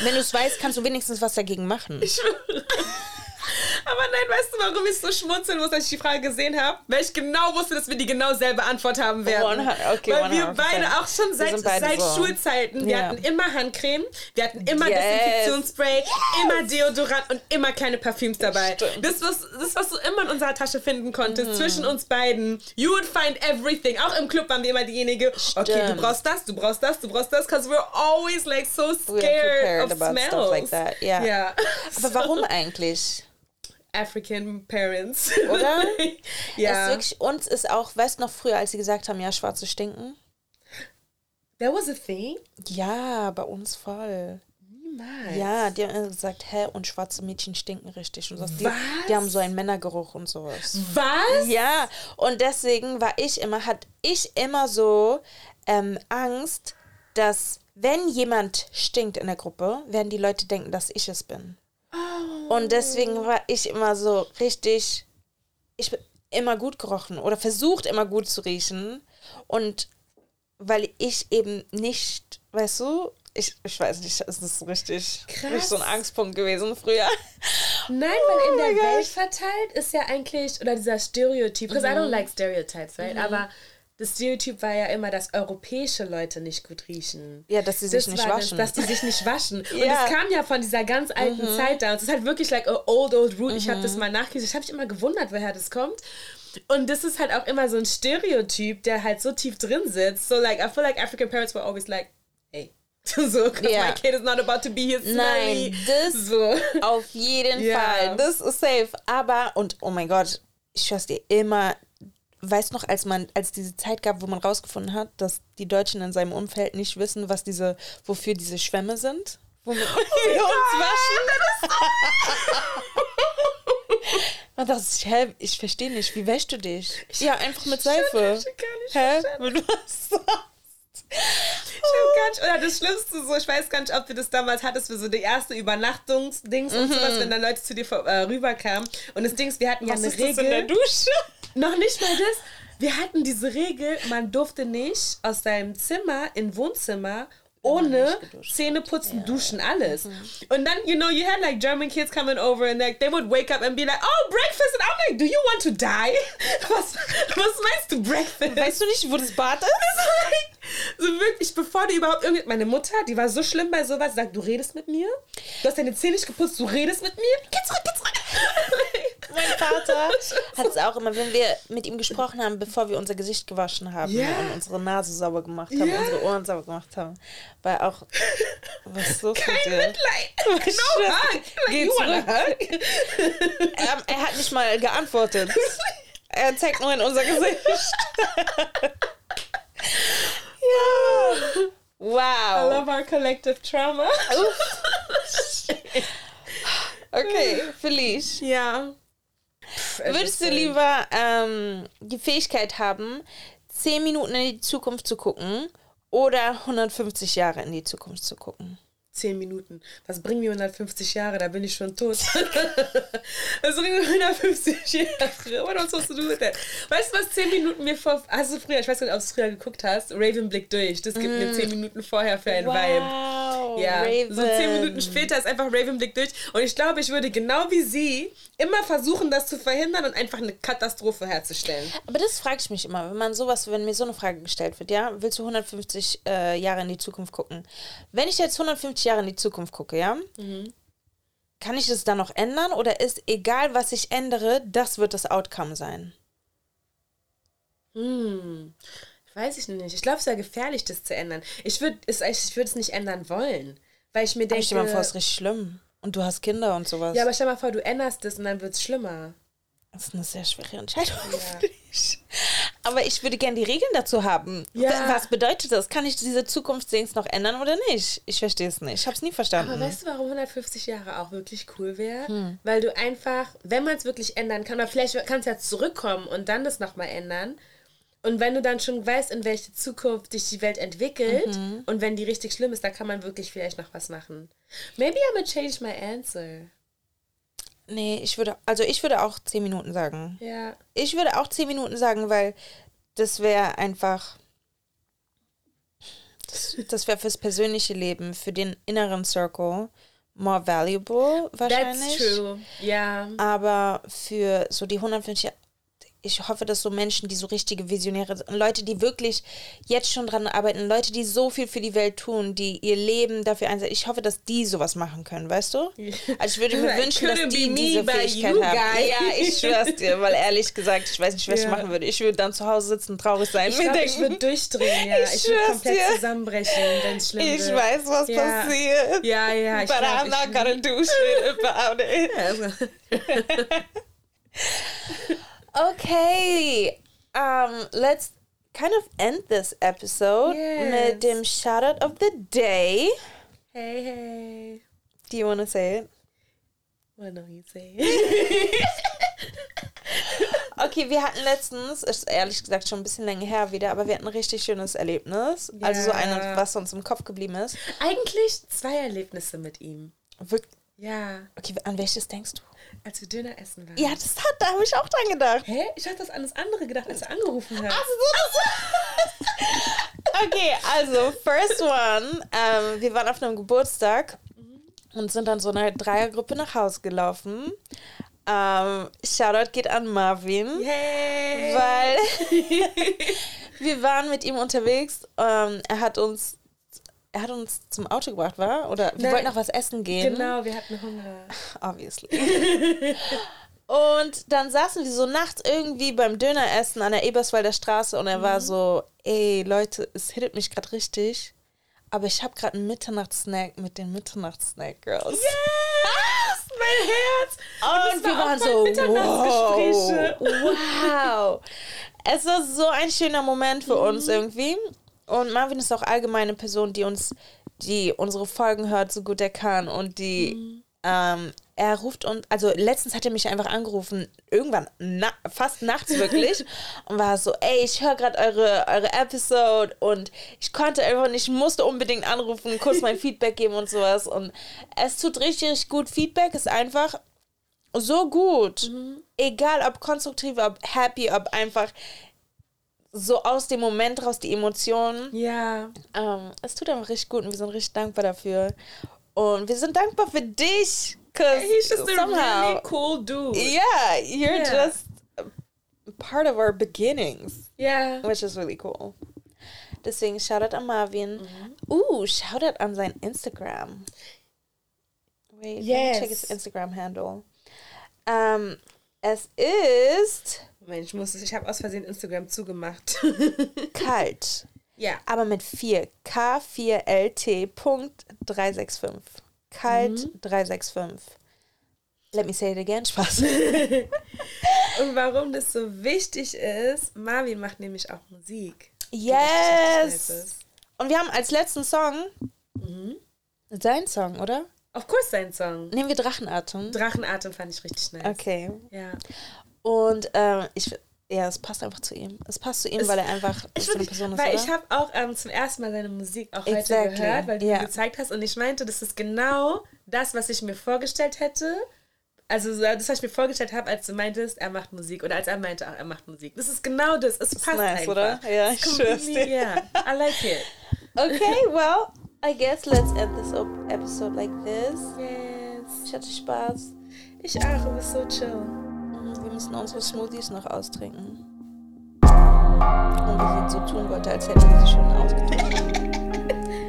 Oh. Wenn du es weißt, kannst du wenigstens was dagegen machen. Aber nein, weißt du, warum ich so schmunzeln muss, als ich die Frage gesehen habe? Weil ich genau wusste, dass wir die genau selbe Antwort haben werden. One- okay, Weil wir 100%. beide auch schon seit, seit so. Schulzeiten, wir Ja. hatten immer Handcreme, wir hatten immer Yes. Desinfektionsspray, immer Deodorant und immer kleine Parfüms dabei. Stimmt. Das was, das, was du immer in unserer Tasche finden konntest, Mhm. zwischen uns beiden. You would find everything. Auch im Club waren wir immer diejenige, okay, du brauchst das, du brauchst das, du brauchst das, because we're always like so scared prepared of smells. stuff like that. Ja. Ja. Aber warum eigentlich? African parents. Oder? ja. Wirklich, uns ist auch, weißt du noch früher, als sie gesagt haben, ja, Schwarze stinken? That was a thing? Ja, bei uns voll. Niemals. Ja, die haben gesagt, hä, und schwarze Mädchen stinken richtig. Und sowas. Die, die haben so einen Männergeruch und sowas. Was? Ja, und deswegen war ich immer, hatte ich immer so ähm, Angst, dass wenn jemand stinkt in der Gruppe, werden die Leute denken, dass ich es bin. Und deswegen war ich immer so richtig, ich bin immer gut gerochen oder versucht immer gut zu riechen. Und weil ich eben nicht, weißt du, ich, ich weiß nicht, ist das so richtig, Krass. richtig so ein Angstpunkt gewesen früher. Nein, weil in Oh der my Welt gosh. verteilt ist ja eigentlich, oder dieser Stereotyp, because I don't like stereotypes, right? Aber das Stereotyp war ja immer, dass europäische Leute nicht gut riechen. Ja, dass sie sich Das nicht waschen. Das, dass die sich nicht waschen. Und Ja. Mhm. das kam ja von dieser ganz alten Zeit da. Und es ist halt wirklich like a old, old root. Ich habe das mal nachgelesen. Ich habe mich immer gewundert, woher das kommt. Und das ist halt auch immer so ein Stereotyp, der halt so tief drin sitzt. So like, I feel like African parents were always like, hey. so, because Ja. my kid is not about to be here smelly. Nein, das So. Auf jeden Ja. Fall. Das ist safe. Aber, und oh mein Gott, ich schwör's dir immer, weißt noch, als man, als diese Zeit gab, wo man rausgefunden hat, dass die Deutschen in seinem Umfeld nicht wissen, was diese, wofür diese Schwämme sind? Womit wir uns waschen. Man dachte sich, hä, ich verstehe nicht, wie wäschst du dich? ja, einfach mit Seife. Ich kann nicht Hä? verstehen. Mit was hab gar nicht, oder das Schlimmste so, ich weiß gar nicht, ob du das damals hattest für so die erste Übernachtungsdings und sowas, wenn dann Leute zu dir vor- äh, rüberkamen. Und das Ding ist, wir hatten ja Was eine Regel. in der Dusche? Noch nicht mal das. Wir hatten diese Regel, man durfte nicht aus seinem Zimmer in Wohnzimmer ohne Zähne putzen, duschen, alles. Und dann, you know, you had like German kids coming over and like, they would wake up and be like, oh, breakfast. And I'm like, do you want to die? Was, was meinst du, breakfast? Weißt du nicht, wo das Bad ist? so wirklich, bevor du überhaupt irgendwie. Meine Mutter, die war so schlimm bei sowas, sagt, du redest mit mir? Du hast deine Zähne nicht geputzt, du redest mit mir? Geh zurück, geh zurück. Mein Vater hat es auch immer, wenn wir mit ihm gesprochen haben, bevor wir unser Gesicht gewaschen haben Ja. und unsere Nase sauber gemacht haben, Ja. unsere Ohren sauber gemacht haben, war auch, was ist los Kein mit dir? Mitleid. No hug. Geh wanna hug? Ähm, er hat nicht mal geantwortet. Er zeigt nur in unser Gesicht. ja. I Wow. love our collective trauma. Okay, Felice. Ja. Würdest du lieber ähm, die Fähigkeit haben, 10 Minuten in die Zukunft zu gucken oder 150 Jahre in die Zukunft zu gucken? 10 Minuten. Was bringen mir 150 Jahre? Da bin ich schon tot. was bringen mir 150 Jahre? What am I supposed to do with that? Weißt du, was 10 Minuten mir vor. Hast du früher, ich weiß nicht, ob du es früher geguckt hast, Raven Blick durch. Das gibt mir 10 Minuten vorher für ein Vibe. Wow, Ja, Raven. so zehn Minuten später ist einfach Raven Blick durch. Und ich glaube, ich würde genau wie sie immer versuchen, das zu verhindern und einfach eine Katastrophe herzustellen. Aber das frage ich mich immer, wenn man sowas, wenn mir so eine Frage gestellt wird, ja, willst du 150 äh, Jahre in die Zukunft gucken? Wenn ich jetzt 150 Jahre in die Zukunft gucke, ja, kann ich das dann noch ändern oder ist egal, was ich ändere, das wird das Outcome sein? Hm. Weiß ich nicht. Ich glaube, es wäre gefährlich, das zu ändern. Ich würde es, ich würd es nicht ändern wollen. Weil ich mir Aber denke. ich stell mir vor, es ist richtig schlimm. Und du hast Kinder und sowas. ja, aber stell mal vor, du änderst es und dann wird es schlimmer. Das ist eine sehr schwere Entscheidung Ja. für dich. Aber ich würde gerne die Regeln dazu haben. Ja. Was bedeutet das? Kann ich diese Zukunftsdings noch ändern oder nicht? Ich verstehe es nicht. Ich habe es nie verstanden. Aber weißt du, warum 150 Jahre auch wirklich cool wäre? Hm. Weil du einfach, wenn man es wirklich ändern kann, oder vielleicht kannst du ja zurückkommen und dann das nochmal ändern. Und wenn du dann schon weißt, in welche Zukunft sich die Welt entwickelt Mhm. und wenn die richtig schlimm ist, dann kann man wirklich vielleicht noch was machen. Maybe I'm gonna change my answer. Nee, ich würde, also ich würde auch 10 Minuten sagen. Ja. Ich würde auch 10 Minuten sagen, weil das wäre einfach. Das, das wäre fürs persönliche Leben, für den inneren Circle more valuable wahrscheinlich. That's true. Ja. Aber für so die 150 Jahre, ich hoffe, dass so Menschen, die so richtige Visionäre sind, Leute, die wirklich jetzt schon dran arbeiten, Leute, die so viel für die Welt tun, die ihr Leben dafür einsetzen, ich hoffe, dass die sowas machen können, weißt du? Also ich würde mir wünschen, dass die diese Fähigkeit haben. guys. Ja, ich schwör's dir, weil ehrlich gesagt, ich weiß nicht, was ich Ja. machen würde. Ich würde dann zu Hause sitzen, traurig sein, Ich ich würde durchdrehen, ja. Ich Ich, würde komplett dir. zusammenbrechen, wenn es schlimm ich wird. weiß, was Ja. passiert. Ja, ja, ich But glaub, I'm ich- not gonna do shit about it. Okay, um, let's kind of end this episode Yes. mit dem Shoutout of the Day. hey, hey. Do you want to say it? What do you say? Okay, wir hatten letztens, ist ehrlich gesagt schon ein bisschen länger her wieder, aber wir hatten ein richtig schönes Erlebnis. Also so Ja. ein, was uns im Kopf geblieben ist. Eigentlich zwei Erlebnisse mit ihm. Wirk- Ja, Okay, an welches denkst du? Als wir Döner essen waren. Ja, das hat, da habe ich auch dran gedacht. Hä? Ich hatte das an das andere gedacht, als du angerufen hast. Okay, also, first one. Ähm, wir waren auf einem Geburtstag und sind dann so eine Dreiergruppe nach Hause gelaufen. Ähm, Shoutout geht an Marvin, Yay! weil wir waren mit ihm unterwegs. Ähm, er hat uns er hat uns zum Auto gebracht, war? Oder wir Nein. wollten noch was essen gehen. Genau, wir hatten Hunger. Obviously. Und dann saßen wir so nachts irgendwie beim Döneressen an der Eberswalder Straße und er Mhm. war so, ey Leute, es hittet mich gerade richtig, aber ich habe gerade einen Mitternachtssnack mit den Mitternachtssnack Girls. Yes! Mein Herz! Und das wir war waren so, wow, wow. Es war so ein schöner Moment für uns Mhm. irgendwie. Und Marvin ist auch allgemein eine Person, die uns, die unsere Folgen hört, so gut er kann und die Mhm. ähm, er ruft und, also letztens hat er mich einfach angerufen, irgendwann, na, fast nachts wirklich, und war so, ey, ich höre gerade eure, eure Episode und ich konnte einfach nicht, ich musste unbedingt anrufen, kurz mein Feedback geben und sowas. Und es tut richtig, richtig gut. Feedback ist einfach so gut. Egal ob konstruktiv, ob happy, ob einfach so aus dem Moment raus die Emotionen. Ja. Ähm, es tut einfach richtig gut und wir sind richtig dankbar dafür. Und wir sind dankbar für dich. Cause He's just a somehow, really cool dude. yeah, you're Yeah. just a part of our beginnings, Ja. which is really cool. Deswegen Shoutout an Marvin. Mhm. Uh, Shoutout an sein Instagram. Wait, let me check his Yes. Instagram handle. Ähm, es ist Mensch, ich muss, ich habe aus Versehen Instagram zugemacht. kalt. ja. aber mit 4. K4LT.365. Kalt 365. Let me say it again. Spaß. Und warum das so wichtig ist, Marvin macht nämlich auch Musik. yes. Und wir haben als letzten Song sein Song, oder? Of course sein Song. Nehmen wir Drachenatem. Drachenatem fand ich richtig nice. Okay. Ja. Und ähm, ich, ja, es passt einfach zu ihm. Es passt zu ihm, Es- weil er einfach Ich so eine Person ist, weil oder? ich habe auch ähm, zum ersten Mal seine Musik auch heute Exactly, gehört, weil du mir gezeigt hast und ich meinte, das ist genau das, was ich mir vorgestellt hätte. Also so, das, was ich mir vorgestellt habe, als du meintest, er macht Musik oder als er meinte, er macht Musik. Das ist genau das. Es passt nice, einfach. oder? Ja, ich schwör's dir. Yeah, I like it. okay, well, I guess let's end this episode like this. Yes. Ich hatte Spaß. Ich auch, du bist so chill. Wir müssen unsere Smoothies noch austrinken. Und wir sind so tun wollte, als hätten wir sie schon ausgetrunken.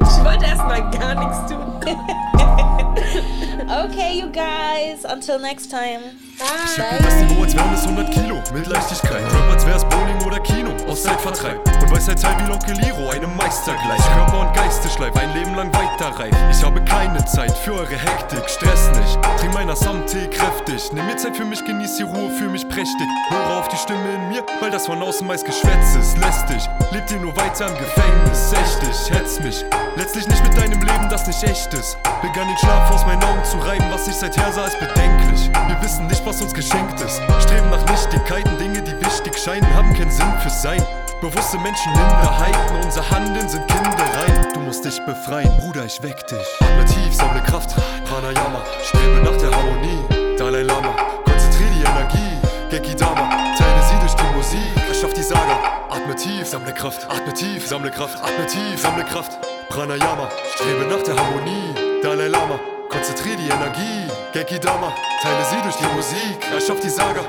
Ich wollte erstmal gar nichts tun. Okay, you guys. Until next time. Ich hab das Niveau, als wären es 100 Kilo mit Leichtigkeit. Rap, als wär's Bowling oder Kino, aus Zeitvertreib. Und Weisheitsteil wie Onkel Liro, einem Meister gleich. Körper und Geistesschleif, ein Leben lang weiterreif. Ich habe keine Zeit für eure Hektik, Stress nicht. Trink meiner Samtee kräftig. Nimm mir Zeit für mich, genieß die Ruhe, fühl mich prächtig. Höre auf die Stimme in mir, weil das von außen meist Geschwätz ist. Lästig, lebt ihr nur weiter im Gefängnis. Echt, ich hetz mich. Letztlich nicht mit deinem Leben, das nicht echt ist. Begann den Schlaf aus meinen Augen zu reiben, was ich seither sah, ist bedenklich. Wir wissen nicht, was uns geschenkt ist. Streben nach Nichtigkeiten, Dinge, die wichtig scheinen, haben keinen Sinn fürs Sein. Bewusste Menschen, Minderheiten, unser Handeln sind Kindereien. Du musst dich befreien, Bruder, ich weck dich. Atme tief, sammle Kraft, Pranayama, strebe nach der Harmonie. Dalai Lama, konzentrier die Energie. Geki Dama, teile sie durch die Musik. Erschaff die Saga, atme tief, sammle Kraft, atme tief, sammle Kraft, atme tief, sammle Kraft. Pranayama, strebe nach der Harmonie. Dalai Lama, konzentrier die Energie. Geki Dama, teile sie durch die Musik. Erschaff die Saga,